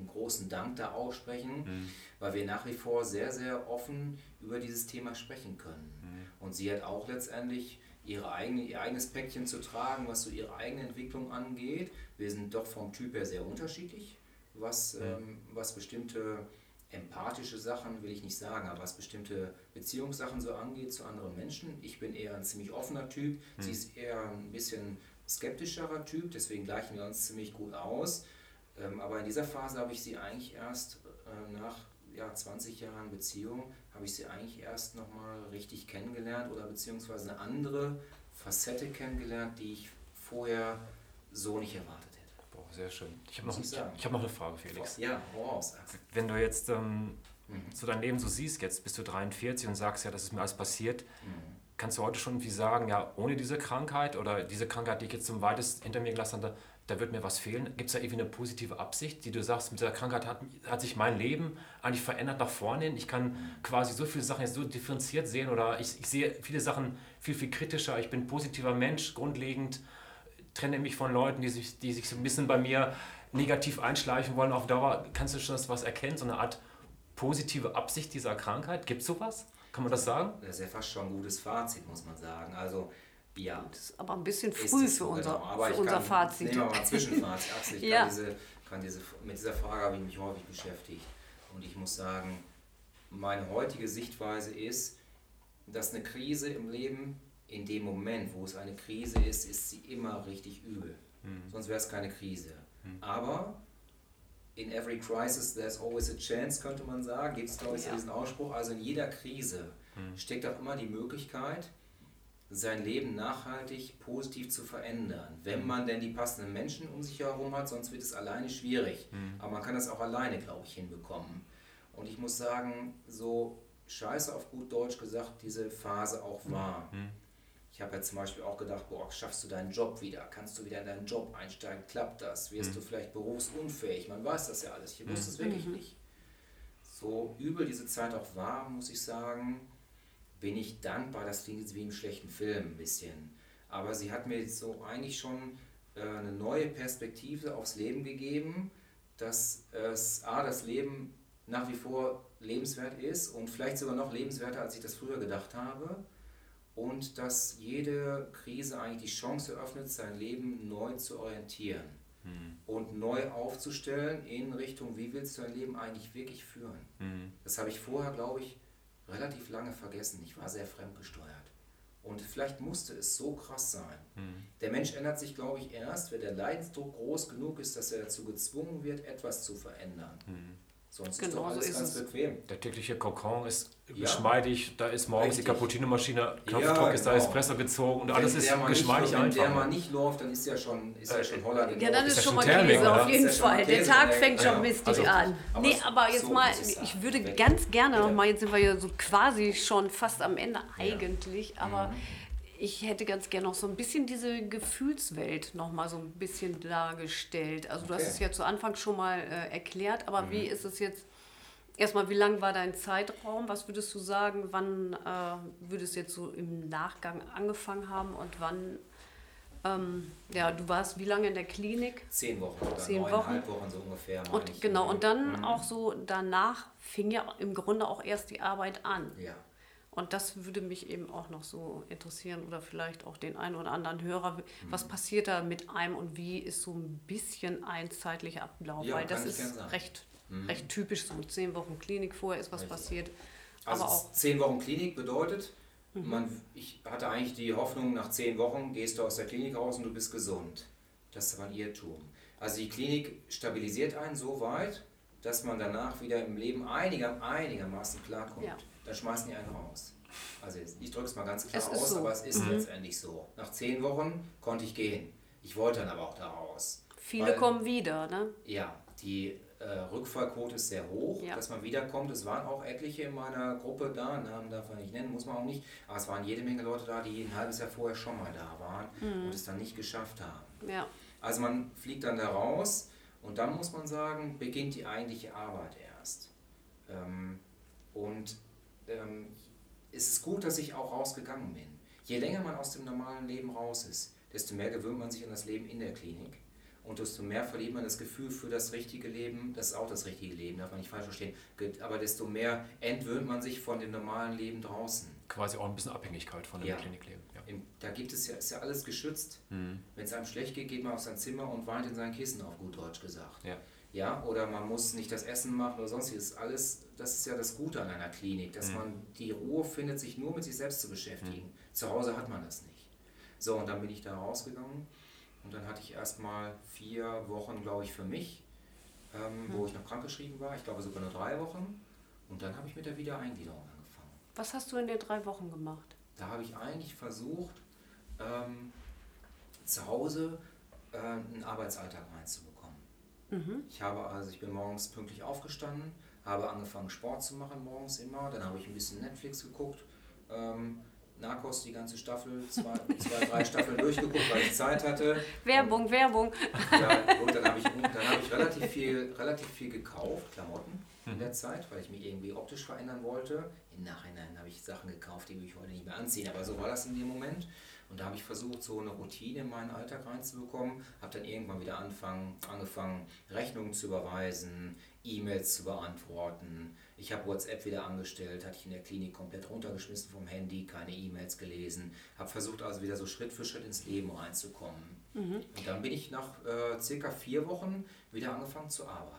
großen Dank da aussprechen, mhm. weil wir nach wie vor sehr, sehr offen über dieses Thema sprechen können. Mhm. Und sie hat auch letztendlich ihre eigene, ihr eigenes Päckchen zu tragen, was so ihre eigene Entwicklung angeht. Wir sind doch vom Typ her sehr unterschiedlich, was, mhm. ähm, was bestimmte empathische Sachen will ich nicht sagen, aber was bestimmte Beziehungssachen so angeht zu anderen Menschen. Ich bin eher ein ziemlich offener Typ, sie mhm. ist eher ein bisschen skeptischerer Typ, deswegen gleichen wir uns ziemlich gut aus. Ähm, aber in dieser Phase habe ich sie eigentlich erst äh, nach ja, 20 Jahren Beziehung, habe ich sie eigentlich erst nochmal richtig kennengelernt oder beziehungsweise eine andere Facette kennengelernt, die ich vorher so nicht erwartet hätte. Boah, sehr schön. Ich habe noch, ich, ich hab noch eine Frage, Felix. Ja, voraus. Wenn du jetzt ähm, mhm. so dein Leben so siehst, jetzt bist du 43 und sagst ja, das ist mir alles passiert, mhm. kannst du heute schon wie sagen, ja, ohne diese Krankheit oder diese Krankheit, die ich jetzt zum weitest hinter mir gelassen habe, da wird mir was fehlen. Gibt es da irgendwie eine positive Absicht, die du sagst, mit dieser Krankheit hat, hat sich mein Leben eigentlich verändert nach vorne hin? Ich kann quasi so viele Sachen jetzt so differenziert sehen oder ich, ich sehe viele Sachen viel, viel kritischer. Ich bin positiver Mensch, grundlegend, trenne mich von Leuten, die sich, die sich so ein bisschen bei mir negativ einschleichen wollen auf Dauer. Kannst du schon was erkennen, so eine Art positive Absicht dieser Krankheit? Gibt es sowas? Kann man das sagen? Das ist ja fast schon ein gutes Fazit, muss man sagen. Also ja. Das ist aber ein bisschen früh für unser, genau. für unser kann, Fazit. Nehmen wir mal ein Zwischenfazit. Axel, ich ja. kann diese, kann diese, mit dieser Frage habe ich mich häufig beschäftigt. Und ich muss sagen, meine heutige Sichtweise ist, dass eine Krise im Leben, in dem Moment, wo es eine Krise ist, ist sie immer richtig übel. Mhm. Sonst wäre es keine Krise. Mhm. Aber in every crisis there's always a chance, könnte man sagen. Gibt es, glaube ich, ja. diesen Ausspruch. Also in jeder Krise mhm. steckt auch immer die Möglichkeit, sein Leben nachhaltig positiv zu verändern, wenn mhm. man denn die passenden Menschen um sich herum hat, sonst wird es alleine schwierig. Mhm. Aber man kann das auch alleine, glaube ich, hinbekommen. Und ich muss sagen, so scheiße auf gut Deutsch gesagt, diese Phase auch mhm. war. Mhm. Ich habe ja zum Beispiel auch gedacht, boah, schaffst du deinen Job wieder? Kannst du wieder in deinen Job einsteigen? Klappt das? Wirst mhm. du vielleicht berufsunfähig? Man weiß das ja alles. Ich wusste es mhm. wirklich nicht. So übel diese Zeit auch war, muss ich sagen, bin ich dankbar. Das klingt jetzt wie im schlechten Film ein bisschen. Aber sie hat mir jetzt so eigentlich schon äh, eine neue Perspektive aufs Leben gegeben, dass es A, das Leben nach wie vor lebenswert ist und vielleicht sogar noch lebenswerter, als ich das früher gedacht habe. Und dass jede Krise eigentlich die Chance eröffnet, sein Leben neu zu orientieren hm. und neu aufzustellen in Richtung, wie willst du dein Leben eigentlich wirklich führen. Hm. Das habe ich vorher, glaube ich, relativ lange vergessen. Ich war sehr fremdgesteuert. Und vielleicht musste es so krass sein. Hm. Der Mensch ändert sich, glaube ich, erst, wenn der Leidensdruck groß genug ist, dass er dazu gezwungen wird, etwas zu verändern. Hm. Sonst genau ist doch alles so ganz es. bequem. Der tägliche Kokon ist ja. geschmeidig, da ist morgens Richtig. die Cappuccino-Maschine, Knopfdruck ja, ist da genau. Espresso gezogen und wenn alles ist geschmeidig nicht, einfach. Wenn der mal nicht läuft, dann ist ja schon, ist ja schon Holler Ja, dann ist, ist schon mal Käse, auf jeden Fall. Der Tag fängt schon mistig also, an. Aber nee, aber jetzt so mal, ich würde ganz gerne noch mal, jetzt sind wir ja so quasi schon fast am Ende eigentlich, aber... Mhm ich hätte ganz gerne noch so ein bisschen diese Gefühlswelt noch mal so ein bisschen dargestellt. Also du okay. hast es ja zu Anfang schon mal äh, erklärt, aber mhm. wie ist es jetzt, erstmal, wie lang war dein Zeitraum? Was würdest du sagen, wann äh, würdest du jetzt so im Nachgang angefangen haben und wann, ähm, ja, du warst wie lange in der Klinik? Zehn Wochen oder Zehn Wochen. Wochen so ungefähr. Und, genau, und dann mhm. auch so danach fing ja im Grunde auch erst die Arbeit an. Ja. Und das würde mich eben auch noch so interessieren oder vielleicht auch den einen oder anderen Hörer. Was mhm. passiert da mit einem und wie ist so ein bisschen ein zeitlicher Ablauf? Ja, Weil das ist recht, mhm. recht typisch so. Zehn Wochen Klinik vorher ist was Richtig. passiert. Also aber auch zehn Wochen Klinik bedeutet, mhm. man, ich hatte eigentlich die Hoffnung, nach zehn Wochen gehst du aus der Klinik raus und du bist gesund. Das aber ein Irrtum. Also die Klinik stabilisiert einen so weit, dass man danach wieder im Leben einiger, einigermaßen klarkommt. Ja dann schmeißen die einen raus. Also jetzt, ich drücke es mal ganz klar aus, so. aber es ist mhm. letztendlich so. Nach zehn Wochen konnte ich gehen. Ich wollte dann aber auch da raus. Viele weil, kommen wieder, ne? Ja, die äh, Rückfallquote ist sehr hoch, ja. dass man wiederkommt. Es waren auch etliche in meiner Gruppe da, Namen darf man nicht nennen, muss man auch nicht. Aber es waren jede Menge Leute da, die ein halbes Jahr vorher schon mal da waren mhm. und es dann nicht geschafft haben. Ja. Also man fliegt dann da raus und dann muss man sagen, beginnt die eigentliche Arbeit erst. Ähm, und ähm, ist es gut, dass ich auch rausgegangen bin. Je länger man aus dem normalen Leben raus ist, desto mehr gewöhnt man sich an das Leben in der Klinik. Und desto mehr verliert man das Gefühl für das richtige Leben, das ist auch das richtige Leben, darf man nicht falsch verstehen, aber desto mehr entwöhnt man sich von dem normalen Leben draußen. Quasi auch ein bisschen Abhängigkeit von dem ja. Klinikleben. Ja. da gibt es ja, ist ja alles geschützt. Mhm. Wenn es einem schlecht geht, geht man auf sein Zimmer und weint in sein Kissen, auf gut Deutsch gesagt. Ja. Ja, oder man muss nicht das Essen machen oder sonstiges. Alles, das ist ja das Gute an einer Klinik, dass mhm. man die Ruhe findet, sich nur mit sich selbst zu beschäftigen. Mhm. Zu Hause hat man das nicht. So, und dann bin ich da rausgegangen und dann hatte ich erstmal vier Wochen, glaube ich, für mich, ähm, mhm. wo ich noch krankgeschrieben war. Ich glaube sogar nur drei Wochen. Und dann habe ich mit der Wiedereingliederung angefangen. Was hast du in den drei Wochen gemacht? Da habe ich eigentlich versucht, ähm, zu Hause äh, einen Arbeitsalltag reinzubekommen. Mhm. Ich habe also, ich bin morgens pünktlich aufgestanden, habe angefangen Sport zu machen morgens immer, dann habe ich ein bisschen Netflix geguckt, ähm, Narcos, die ganze Staffel, zwei, zwei drei Staffeln durchgeguckt, weil ich Zeit hatte. Werbung, und, Werbung. Ja, und dann habe ich, hab ich relativ, viel, relativ viel gekauft, Klamotten in der mhm. Zeit, weil ich mich irgendwie optisch verändern wollte. Im Nachhinein habe ich Sachen gekauft, die ich heute nicht mehr anziehen, aber so war das in dem Moment. Und da habe ich versucht, so eine Routine in meinen Alltag reinzubekommen, habe dann irgendwann wieder anfangen, angefangen, Rechnungen zu überweisen, E-Mails zu beantworten. Ich habe WhatsApp wieder angestellt, hatte ich in der Klinik komplett runtergeschmissen vom Handy, keine E-Mails gelesen, habe versucht also wieder so Schritt für Schritt ins Leben reinzukommen. Mhm. Und dann bin ich nach äh, circa vier Wochen wieder angefangen zu arbeiten.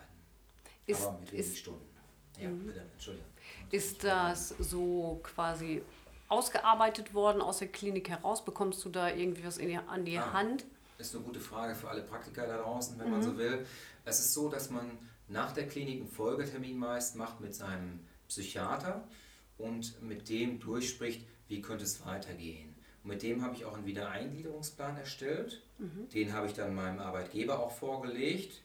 Ist, Aber mit wenig Stunden. Ja, mhm. bitte, Entschuldigung. Ist das so quasi ausgearbeitet worden aus der Klinik heraus? Bekommst du da irgendwie was die, an die ah, Hand? Ist eine gute Frage für alle Praktiker da draußen, wenn mhm. man so will. Es ist so, dass man nach der Klinik einen Folgetermin meist macht mit seinem Psychiater und mit dem durchspricht, wie könnte es weitergehen. Und mit dem habe ich auch einen Wiedereingliederungsplan erstellt. Mhm. Den habe ich dann meinem Arbeitgeber auch vorgelegt.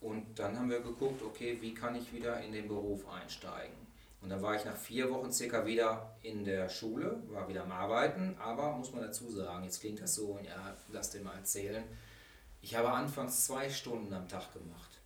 Und dann haben wir geguckt, okay, wie kann ich wieder in den Beruf einsteigen. Und dann war ich nach vier Wochen circa wieder in der Schule, war wieder am Arbeiten, aber muss man dazu sagen, jetzt klingt das so, ja, lass dir mal erzählen. Ich habe anfangs zwei Stunden am Tag gemacht.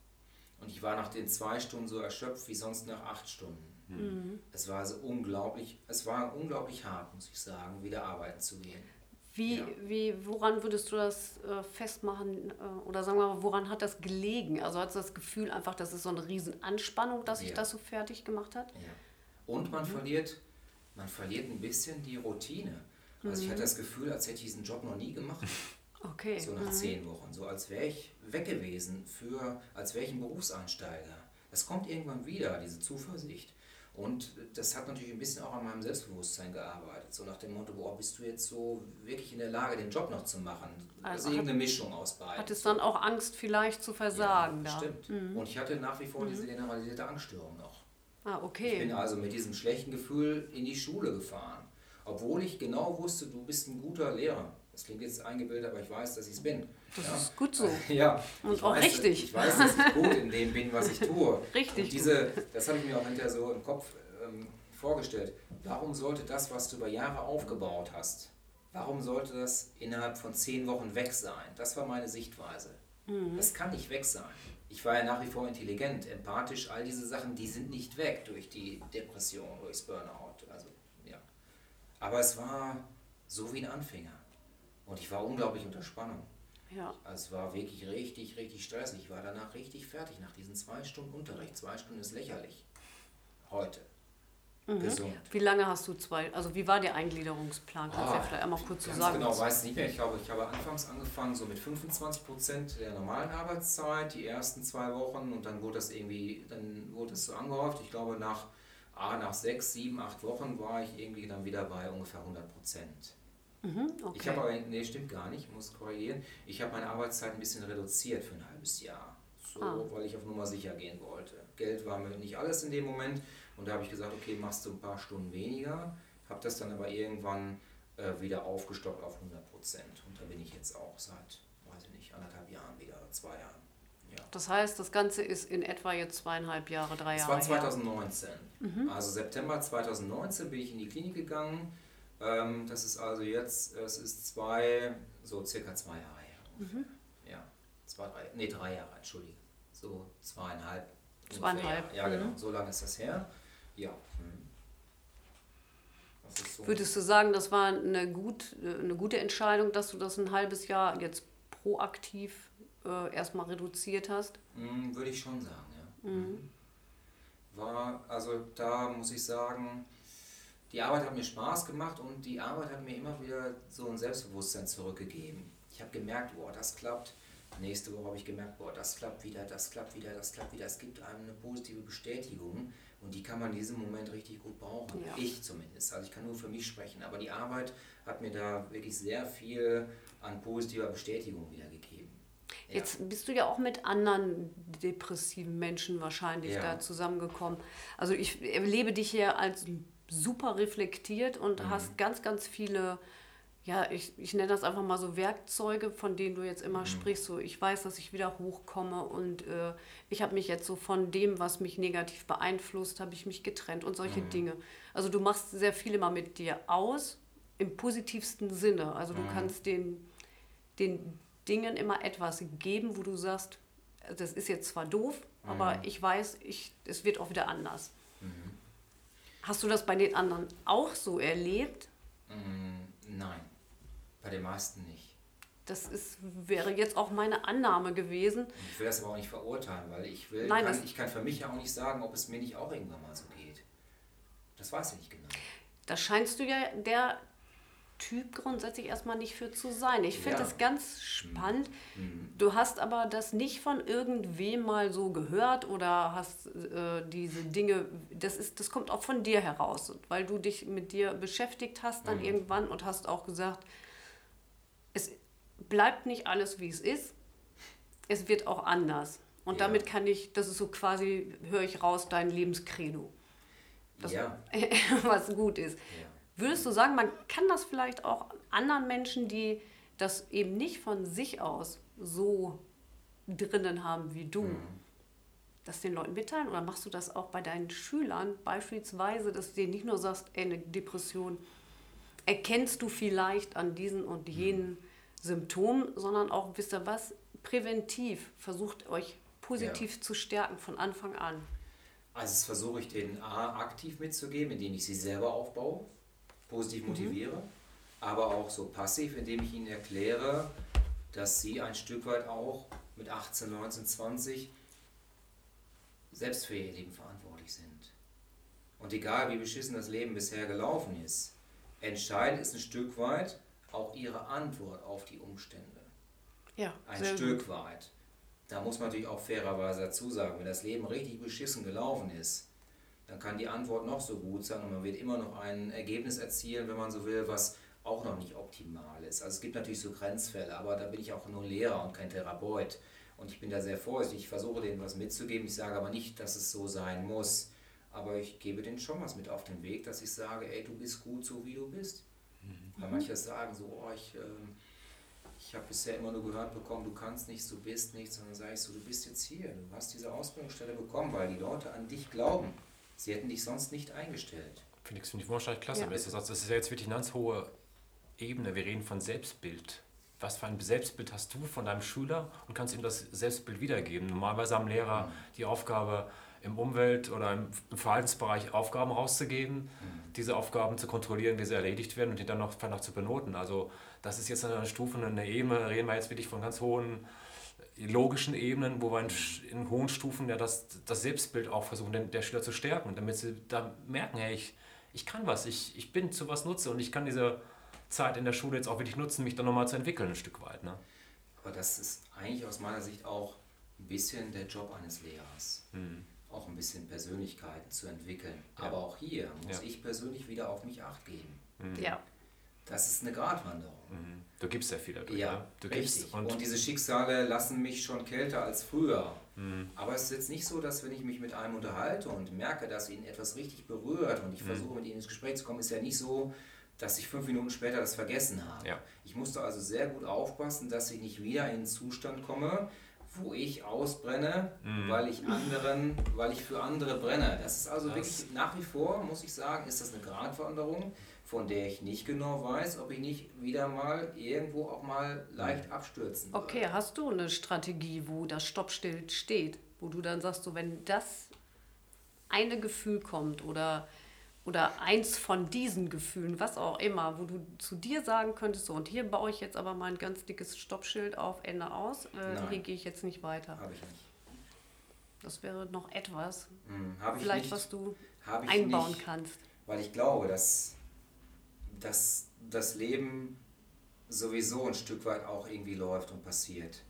Und ich war nach den zwei Stunden so erschöpft wie sonst nach acht Stunden. Mhm. Es war also unglaublich, es war unglaublich hart, muss ich sagen, wieder arbeiten zu gehen. Wie, ja. wie, woran würdest du das äh, festmachen äh, oder sagen wir mal, woran hat das gelegen? Also hast du das Gefühl einfach, das ist so eine Riesenanspannung, dass sich das so fertig gemacht hat? Ja. Und man mhm. verliert, man verliert ein bisschen die Routine. Also mhm. ich hatte das Gefühl, als hätte ich diesen Job noch nie gemacht. Okay. So nach mhm. zehn Wochen. So als wäre ich weg gewesen für, als wäre ich ein Berufseinsteiger. Das kommt irgendwann wieder, diese Zuversicht. Und das hat natürlich ein bisschen auch an meinem Selbstbewusstsein gearbeitet. So nach dem Motto, boah, bist du jetzt so wirklich in der Lage, den Job noch zu machen? Also, also irgendeine Mischung aus beiden. Hattest dann auch Angst, vielleicht zu versagen? Ja, da. stimmt. Mhm. Und ich hatte nach wie vor mhm. diese generalisierte Angststörung noch. Ah, okay. Ich bin also mit diesem schlechten Gefühl in die Schule gefahren. Obwohl ich genau wusste, du bist ein guter Lehrer. Das klingt jetzt eingebildet, aber ich weiß, dass ich es bin. Das ja? ist gut so. Ja. Und auch weiß, richtig. Ich weiß, dass ich gut in dem bin, was ich tue. Richtig. Und diese, das habe ich mir auch hinterher so im Kopf ähm, vorgestellt. Warum sollte das, was du über Jahre aufgebaut hast, warum sollte das innerhalb von zehn Wochen weg sein? Das war meine Sichtweise. Mhm. Das kann nicht weg sein. Ich war ja nach wie vor intelligent, empathisch, all diese Sachen, die sind nicht weg durch die Depression, durchs Burnout. Also, ja. Aber es war so wie ein Anfänger. Und ich war unglaublich unter Spannung. Ja. Also es war wirklich richtig, richtig stressig. Ich war danach richtig fertig nach diesen zwei Stunden Unterricht. Zwei Stunden ist lächerlich. Heute. Mhm. Gesund. Wie lange hast du zwei, also wie war der Eingliederungsplan? Kannst du ja ah, vielleicht einmal kurz ganz sagen? genau weiß nicht mehr. Ich glaube, ich habe anfangs angefangen so mit 25 Prozent der normalen Arbeitszeit, die ersten zwei Wochen und dann wurde das irgendwie, dann wurde es so angehäuft. Ich glaube, nach, ah, nach sechs, sieben, acht Wochen war ich irgendwie dann wieder bei ungefähr 100 Prozent. Mhm, okay. Ich habe aber, nee, stimmt gar nicht, ich muss korrigieren. Ich habe meine Arbeitszeit ein bisschen reduziert für ein halbes Jahr. So, ah. weil ich auf Nummer sicher gehen wollte. Geld war mir nicht alles in dem Moment. Und da habe ich gesagt, okay, machst du ein paar Stunden weniger. Habe das dann aber irgendwann äh, wieder aufgestockt auf 100 Prozent. Und da bin ich jetzt auch seit, weiß ich nicht, anderthalb Jahren wieder, zwei Jahren. Ja. Das heißt, das Ganze ist in etwa jetzt zweieinhalb Jahre, drei Jahre. Das war 2019. Mhm. Also September 2019 bin ich in die Klinik gegangen ähm, das ist also jetzt, es ist zwei, so circa zwei Jahre her. Mhm. Ja, zwei, drei, nee, drei Jahre, entschuldige. So zweieinhalb. Zweieinhalb. Ja, genau, mhm. so lange ist das her. Ja. Mhm. So. Würdest du sagen, das war eine, gut, eine gute Entscheidung, dass du das ein halbes Jahr jetzt proaktiv äh, erstmal reduziert hast? Mhm, würde ich schon sagen, ja. Mhm. War, also da muss ich sagen, die Arbeit hat mir Spaß gemacht und die Arbeit hat mir immer wieder so ein Selbstbewusstsein zurückgegeben. Ich habe gemerkt, boah, das klappt. Nächste Woche habe ich gemerkt, boah, das klappt wieder, das klappt wieder, das klappt wieder. Es gibt einem eine positive Bestätigung und die kann man in diesem Moment richtig gut brauchen. Ja. Ich zumindest. Also ich kann nur für mich sprechen, aber die Arbeit hat mir da wirklich sehr viel an positiver Bestätigung wiedergegeben. Ja. Jetzt bist du ja auch mit anderen depressiven Menschen wahrscheinlich ja. da zusammengekommen. Also ich erlebe dich hier als super reflektiert und mhm. hast ganz, ganz viele, ja, ich, ich nenne das einfach mal so Werkzeuge, von denen du jetzt immer mhm. sprichst. So, ich weiß, dass ich wieder hochkomme und äh, ich habe mich jetzt so von dem, was mich negativ beeinflusst, habe ich mich getrennt und solche mhm. Dinge. Also du machst sehr viel immer mit dir aus, im positivsten Sinne. Also du mhm. kannst den, den Dingen immer etwas geben, wo du sagst, das ist jetzt zwar doof, aber mhm. ich weiß, ich, es wird auch wieder anders. Mhm. Hast du das bei den anderen auch so erlebt? Mm, nein, bei den meisten nicht. Das ist, wäre jetzt auch meine Annahme gewesen. Ich will das aber auch nicht verurteilen, weil ich will, Nein, kann, ich kann für mich ja auch nicht sagen, ob es mir nicht auch irgendwann mal so geht. Das weiß ich nicht genau. Da scheinst du ja der Typ grundsätzlich erstmal nicht für zu sein. Ich finde ja. das ganz spannend. Mhm. Du hast aber das nicht von irgendwem mal so gehört oder hast äh, diese Dinge, das, ist, das kommt auch von dir heraus, weil du dich mit dir beschäftigt hast dann mhm. irgendwann und hast auch gesagt, es bleibt nicht alles, wie es ist, es wird auch anders. Und ja. damit kann ich, das ist so quasi, höre ich raus, dein Lebenskredo. Das, ja. was gut ist. Ja. Würdest du sagen, man kann das vielleicht auch anderen Menschen, die das eben nicht von sich aus so drinnen haben wie du, mhm. das den Leuten mitteilen? Oder machst du das auch bei deinen Schülern beispielsweise, dass du denen nicht nur sagst, ey, eine Depression erkennst du vielleicht an diesen und jenen mhm. Symptomen, sondern auch, wisst ihr was, präventiv versucht euch positiv ja. zu stärken von Anfang an? Also das versuche ich denen A aktiv mitzugeben, indem ich sie selber aufbaue, positiv Mhm. motiviere, aber auch so passiv, indem ich ihnen erkläre, dass sie ein Stück weit auch mit 18, 19, 20 selbst für ihr Leben verantwortlich sind. Und egal wie beschissen das Leben bisher gelaufen ist, entscheidend ist ein Stück weit auch ihre Antwort auf die Umstände. Ja, Ein Stück gut. weit. Da muss man natürlich auch fairerweise dazu sagen, wenn das Leben richtig beschissen gelaufen ist, dann kann die Antwort noch so gut sein und man wird immer noch ein Ergebnis erzielen, wenn man so will, was auch noch nicht optimal ist. Also es gibt natürlich so Grenzfälle, aber da bin ich auch nur Lehrer und kein Therapeut. Und ich bin da sehr vorsichtig. Ich versuche denen was mitzugeben. Ich sage aber nicht, dass es so sein muss. Aber ich gebe denen schon was mit auf den Weg, dass ich sage, ey, du bist gut so, wie du bist. Weil manche sagen so, oh, ich, ähm, ich habe bisher immer nur gehört bekommen, du kannst nichts, du bist nichts. Und dann sage ich so, du bist jetzt hier, du hast diese Ausbildungsstelle bekommen, weil die Leute an dich glauben. Sie hätten dich sonst nicht eingestellt. Finde ich, finde ich wahrscheinlich klasse, Ja. das ist ja jetzt wirklich eine ganz hohe Ebene. Wir reden von Selbstbild. Was für ein Selbstbild hast du von deinem Schüler und kannst ihm das Selbstbild wiedergeben? Normalerweise haben Lehrer die Aufgabe, im Umwelt- oder im Verhaltensbereich Aufgaben rauszugeben, diese Aufgaben zu kontrollieren, wie sie erledigt werden und die dann noch, vielleicht noch zu benoten. Also das ist jetzt eine Stufe, eine Ebene, da reden wir jetzt wirklich von ganz hohen logischen Ebenen, wo wir in, in hohen Stufen ja das, das Selbstbild auch versuchen, den, der Schüler zu stärken, damit sie da merken, hey, ich, ich kann was, ich, ich bin zu was nutze und ich kann diese Zeit in der Schule jetzt auch wirklich nutzen, mich dann nochmal zu entwickeln ein Stück weit. Ne? Aber das ist eigentlich aus meiner Sicht auch ein bisschen der Job eines Lehrers. Auch ein bisschen Persönlichkeiten zu entwickeln. Ja. Aber auch hier muss Ja. ich persönlich wieder auf mich acht geben. Ja, Das ist eine Gratwanderung. Mhm. Du gibst sehr viel dadurch. Ja, ne? du richtig. gibst Und, und, diese Schicksale lassen mich schon kälter als früher. Mhm. Aber es ist jetzt nicht so, dass wenn ich mich mit einem unterhalte und merke, dass ihn etwas richtig berührt und ich Mhm. versuche mit ihm ins Gespräch zu kommen, ist ja nicht so, dass ich fünf Minuten später das vergessen habe. Ja. Ich musste also sehr gut aufpassen, dass ich nicht wieder in einen Zustand komme, wo ich ausbrenne, Mhm. weil ich anderen, weil ich für andere brenne. Das ist also Das- wirklich nach wie vor, muss ich sagen, ist das eine Gratwanderung, von der ich nicht genau weiß, ob ich nicht wieder mal irgendwo auch mal leicht abstürzen würde. okay, hast du eine Strategie, wo das Stoppschild steht, wo du dann sagst, so wenn das eine Gefühl kommt oder, oder eins von diesen Gefühlen, was auch immer, wo du zu dir sagen könntest, so und hier baue ich jetzt aber mal ein ganz dickes Stoppschild auf, Ende aus, äh, hier gehe ich jetzt nicht weiter. Habe ich nicht. Das wäre noch etwas, Hm, vielleicht nicht. was du einbauen nicht. kannst. Weil ich glaube, dass, dass das Leben sowieso ein Stück weit auch irgendwie läuft und passiert.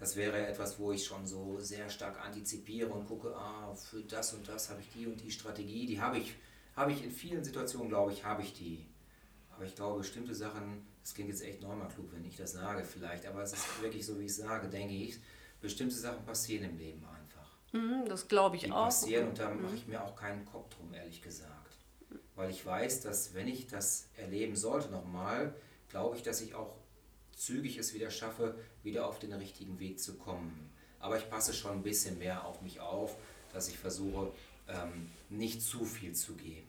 Das wäre etwas, wo ich schon so sehr stark antizipiere und gucke, ah, für das und das habe ich die und die Strategie, die habe ich, habe ich in vielen Situationen, glaube ich, habe ich die. Aber ich glaube, bestimmte Sachen, das klingt jetzt echt nochmal klug, wenn ich das sage vielleicht, aber es ist wirklich so, wie ich sage, denke ich, bestimmte Sachen passieren im Leben einfach Mhm, das glaube ich die auch. passieren und da mache ich mir auch keinen Kopf drum, ehrlich gesagt. Weil ich weiß, dass wenn ich das erleben sollte nochmal, glaube ich, dass ich auch zügig es wieder schaffe, wieder auf den richtigen Weg zu kommen. Aber ich passe schon ein bisschen mehr auf mich auf, dass ich versuche, ähm, nicht zu viel zu geben.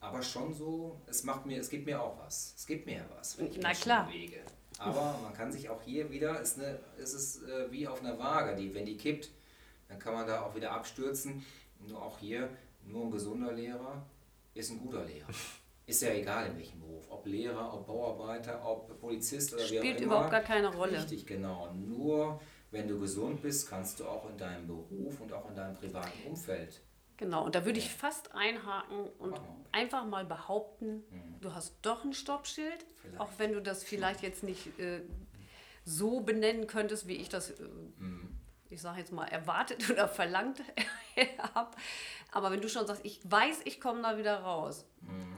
Aber schon so, es macht mir, es gibt mir auch was. Es gibt mir ja was, wenn ich Na Menschen klar. bewege. Aber man kann sich auch hier wieder, ist eine, es ist äh, wie auf einer Waage, die, wenn die kippt, dann kann man da auch wieder abstürzen. Nur auch hier, nur ein gesunder Lehrer ist ein guter Lehrer. Ist ja egal in welchem Beruf. Ob Lehrer, ob Bauarbeiter, ob Polizist oder wie auch Spielt immer. überhaupt gar keine Rolle. Richtig, genau. Nur wenn du gesund bist, kannst du auch in deinem Beruf und auch in deinem privaten Umfeld. Genau, und da würde ich fast einhaken und einfach mal behaupten, du hast doch ein Stoppschild, Vielleicht. auch wenn du das vielleicht jetzt nicht äh, so benennen könntest, wie ich das, äh, ich sage jetzt mal, erwartet oder verlangt habe. Aber wenn du schon sagst, ich weiß, ich komme da wieder raus,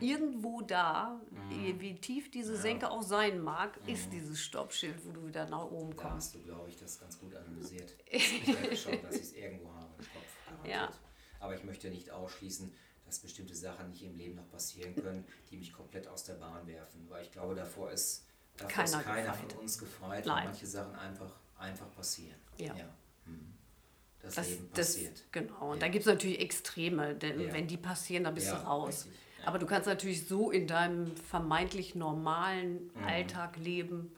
irgendwo da, wie tief diese Senke auch sein mag, ist dieses Stoppschild, wo du wieder nach oben Da kommst. hast du, glaube ich, das ganz gut analysiert. Ich denke schon, dass ich es irgendwo habe im Kopf. Ja. Aber ich möchte nicht ausschließen, dass bestimmte Sachen nicht im Leben noch passieren können, die mich komplett aus der Bahn werfen. Weil ich glaube, davor ist, davor Keiner ist keiner von uns Nein. weil manche Sachen einfach, einfach passieren. Ja. Mhm. Das, Das, Leben das, passiert. genau, und Ja. da gibt es natürlich Extreme, denn Ja. wenn die passieren, dann bist Ja, du raus. richtig, ja. Aber du kannst natürlich so in deinem vermeintlich normalen Mhm. Alltag leben,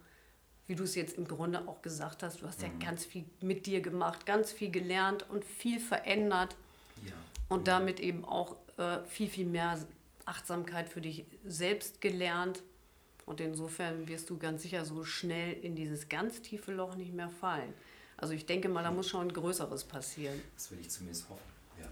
wie du es jetzt im Grunde auch gesagt hast. Du hast Mhm. ja ganz viel mit dir gemacht, ganz viel gelernt und viel verändert. Ja. und damit eben auch äh, viel, viel mehr Achtsamkeit für dich selbst gelernt. Und insofern wirst du ganz sicher so schnell in dieses ganz tiefe Loch nicht mehr fallen. Also ich denke mal, da muss schon ein Größeres passieren. Das will ich zumindest hoffen. Ja.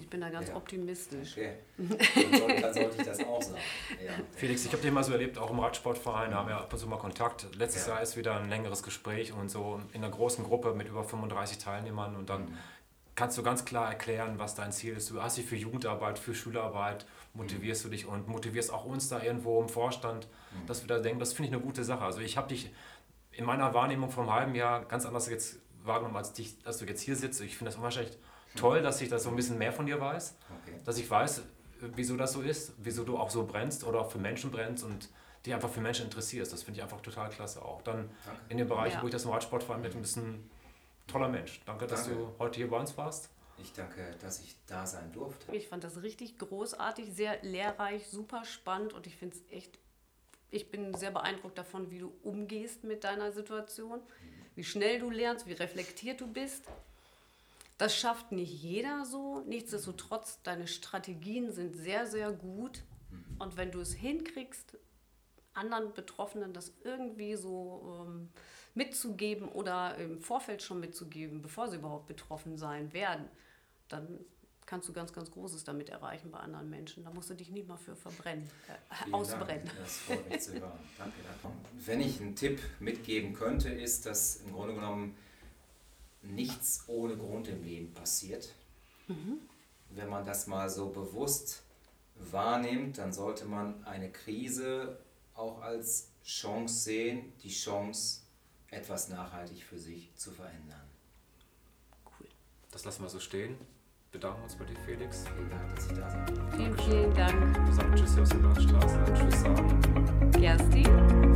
Ich bin da ganz ja. optimistisch. Okay. Dann sollte, dann sollte, ich das auch sagen. Ja. Felix, ich habe den mal so erlebt, auch im Radsportverein, da haben wir ab und zu mal Kontakt. Letztes ja. Jahr ist wieder ein längeres Gespräch und so in einer großen Gruppe mit über 35 Teilnehmern und dann mhm. Kannst du ganz klar erklären, was dein Ziel ist. Du hast dich für Jugendarbeit, für Schularbeit, motivierst du dich und motivierst auch uns da irgendwo im Vorstand, mhm. dass wir da denken, das finde ich eine gute Sache. Also ich habe dich in meiner Wahrnehmung vom halben Jahr ganz anders jetzt wahrgenommen, als, dich, als du jetzt hier sitzt. Ich finde das unwahrscheinlich toll, dass ich da so ein bisschen mehr von dir weiß. Okay. Dass ich weiß, wieso das so ist, wieso du auch so brennst oder auch für Menschen brennst und dich einfach für Menschen interessierst. Das finde ich einfach total klasse auch. Dann Danke. in dem Bereich, ja. wo ich das im Radsport vor allem mit ein bisschen toller Mensch. Danke, dass Danke. du heute hier bei uns warst. Ich danke, dass ich da sein durfte. Ich fand das richtig großartig, sehr lehrreich, super spannend und ich finde es echt, ich bin sehr beeindruckt davon, wie du umgehst mit deiner Situation, wie schnell du lernst, wie reflektiert du bist. Das schafft nicht jeder so. Nichtsdestotrotz, deine Strategien sind sehr, sehr gut. Und wenn du es hinkriegst, anderen Betroffenen das irgendwie so ähm, mitzugeben oder im Vorfeld schon mitzugeben, bevor sie überhaupt betroffen sein werden, dann kannst du ganz, ganz Großes damit erreichen bei anderen Menschen. Da musst du dich nicht mal für verbrennen, äh, ausbrennen. Dank. Das freut mich zu hören. Danke, danke. Wenn ich einen Tipp mitgeben könnte, ist, dass im Grunde genommen nichts ohne Grund im Leben passiert. Mhm. Wenn man das mal so bewusst wahrnimmt, dann sollte man eine Krise auch als Chance sehen, die Chance, etwas nachhaltig für sich zu verändern. Cool. Das lassen wir so stehen bedanken uns bei dir, Felix. Vielen Dank, dass ich da bin. Vielen, vielen Dank. Wir sagen Tschüss hier aus der Landstraße. Tschüss sagen. Kerstin.